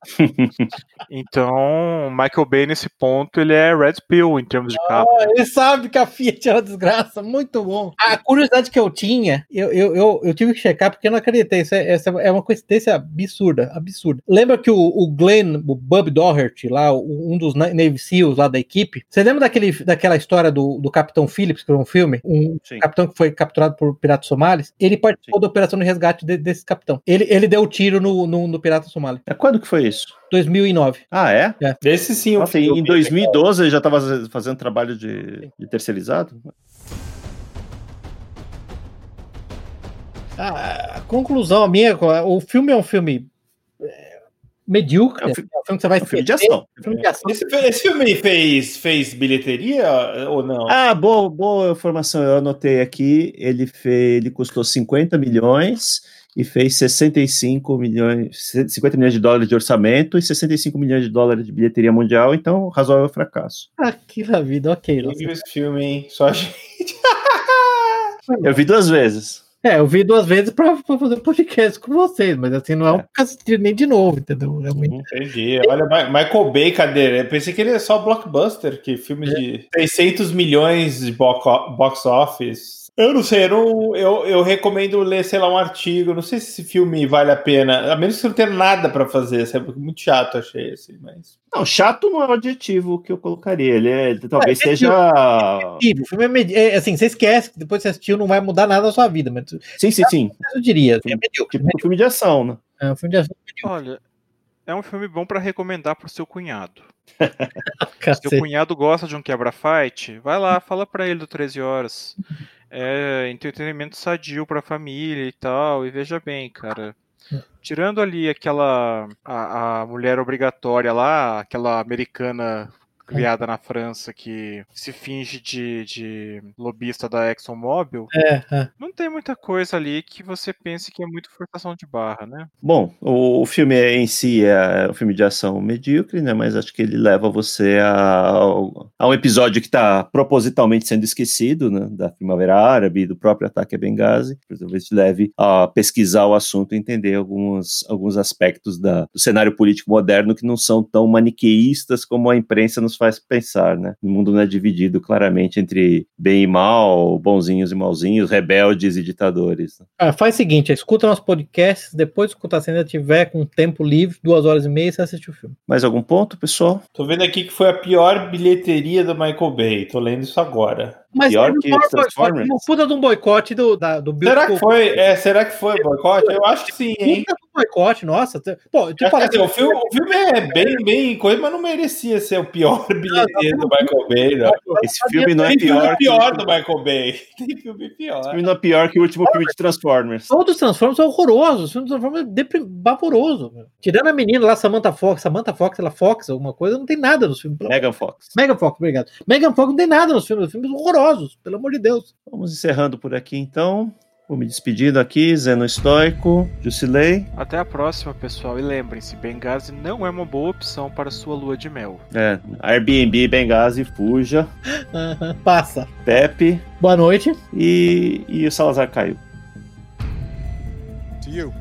<laughs> então, Michael Bay nesse ponto, ele é Red Pill em termos de carro. Ah, ele sabe que a Fiat é uma desgraça, muito bom. A curiosidade que eu tinha, eu, eu, eu, eu tive que checar porque eu não acreditei. Isso é, essa é uma coincidência absurda, absurda. Lembra que o, o Glenn, o Bub Doherty, lá, um dos Navy SEALs lá da equipe, você lembra daquele, daquela história do, do Capitão Phillips, que foi um filme? Um Sim. capitão que foi capturado por piratas somalis? Ele participou Sim. da operação de resgate de, desse capitão. Ele, ele deu tiro no, no, no pirata somali. É quando que foi isso? 2009. Ah, é? é. Esse sim. Nossa, em 2012 ele já estava fazendo trabalho de, de terceirizado? A, conclusão minha, o filme é um filme é, medíocre. É um filme, é um filme que você vai é um filme de ação. Filme de ação. Esse, esse, filme fez, fez bilheteria ou não? Ah, boa, boa informação. Eu anotei aqui. Ele, fez, ele custou 50 milhões e fez 65 milhões, 50 milhões de dólares de orçamento e 65 milhões de dólares de bilheteria mundial, então razoável fracasso. Aqui na vida, ok. Eu vi esse filme, hein? Só a gente. <laughs> eu vi duas vezes. É, eu vi duas vezes pra, pra fazer podcast com vocês, mas assim, não é, um é. nem de novo, entendeu? É muito... Entendi. Olha, Michael Bay, cadê? Eu pensei que ele é só blockbuster, que filme é. de 600 milhões de box office. Eu não sei, eu, não, eu, eu, recomendo ler, sei lá, um artigo. Não sei se esse filme vale a pena, a menos que não tenha nada para fazer. Sabe? Muito chato, achei esse, mas. Não, chato não é o adjetivo que eu colocaria. Ele, é, talvez é, seja. É o filme é, med... é assim, você esquece que depois que você assistiu não vai mudar nada na sua vida. Mas... Sim, sim, sim. Eu diria. Tipo, é medíocre, tipo um filme de ação, né? É um filme de ação. Olha, é um filme bom para recomendar pro seu cunhado. <laughs> seu cunhado gosta de um quebra-fight, vai lá, fala para ele do 13 horas é entretenimento sadio pra família e tal. E veja bem, cara. Tirando ali aquela. A, a mulher obrigatória lá, aquela americana criada na França que se finge de, de lobista da ExxonMobil, é, é. não tem muita coisa ali que você pense que é muito forçação de barra, né? Bom, o, o filme em si é um filme de ação medíocre, né? Mas acho que ele leva você a, a um episódio que está propositalmente sendo esquecido, né? Da Primavera Árabe, do próprio ataque a Benghazi, talvez te leve a pesquisar o assunto e entender alguns, alguns aspectos da, do cenário político moderno que não são tão maniqueístas como a imprensa nos faz pensar, né? O mundo não é dividido claramente entre bem e mal, bonzinhos e malzinhos, rebeldes e ditadores. Né? Ah, faz o seguinte, escuta nosso podcast, depois escuta se ainda tiver com tempo livre, duas horas e meia, você assiste o filme. Mais algum ponto, pessoal? Tô vendo aqui que foi a pior bilheteria do Michael Bay, tô lendo isso agora. Mas Pior que os Transformers. Uma puta de um boicote do, da, do Bill Será que foi? É, será que foi boicote? Eu acho que sim, hein? Boicote, nossa. Pô, tu fala, assim, o, filme, o filme é bem, bem coisa, mas não merecia ser o pior <laughs> bilheteiro do Michael Bay. Não. Esse filme não é pior. Tem pior do Michael Bay. <laughs> Tem filme pior. Esse filme não é pior que o último filme de Transformers. Todos os Transformers são horrorosos. Os filmes Transformers é vaporoso. Tirando a menina lá, Samantha Fox, Samantha Fox, ela Fox, alguma coisa, não tem nada nos filmes. Megan Fox. Megan Fox, obrigado. Megan Fox não tem nada nos filmes. Os filmes horrorosos, pelo amor de de Deus. Vamos encerrando por aqui então. Vou me despedindo aqui, Zeno Estoico, Jusilei. Até a próxima, pessoal. E lembrem-se, Benghazi não é uma boa opção para sua lua de mel. É, Airbnb, Benghazi, fuja. <laughs> Passa. Pepe. Boa noite. E, e o Salazar caiu. To you,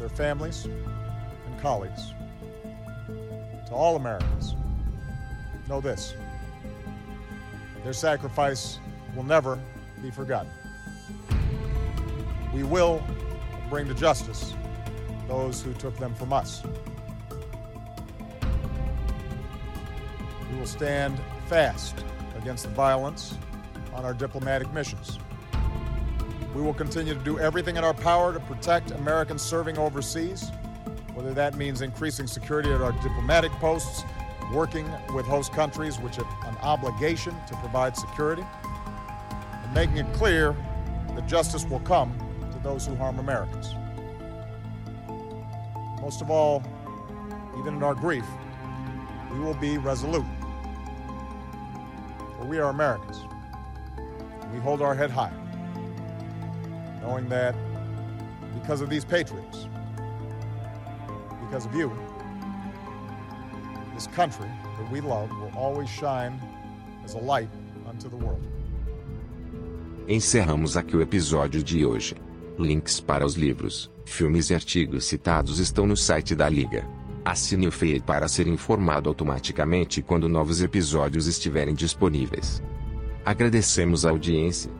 their families and colleagues, to all Americans, know this. Their sacrifice will never be forgotten. We will bring to justice those who took them from us. We will stand fast against the violence on our diplomatic missions. We will continue to do everything in our power to protect Americans serving overseas, whether that means increasing security at our diplomatic posts working with host countries which have an obligation to provide security, and making it clear that justice will come those who harm Americans. Most of all, even in our grief, we will be resolute. For we are Americans. We hold our head high, knowing that because of these patriots, because of you, this country that we love will always shine as a light unto the world. Encerramos aqui o episódio de hoje. Links para os livros, filmes e artigos citados estão no site da Liga. Assine o feed para ser informado automaticamente quando novos episódios estiverem disponíveis. Agradecemos a audiência.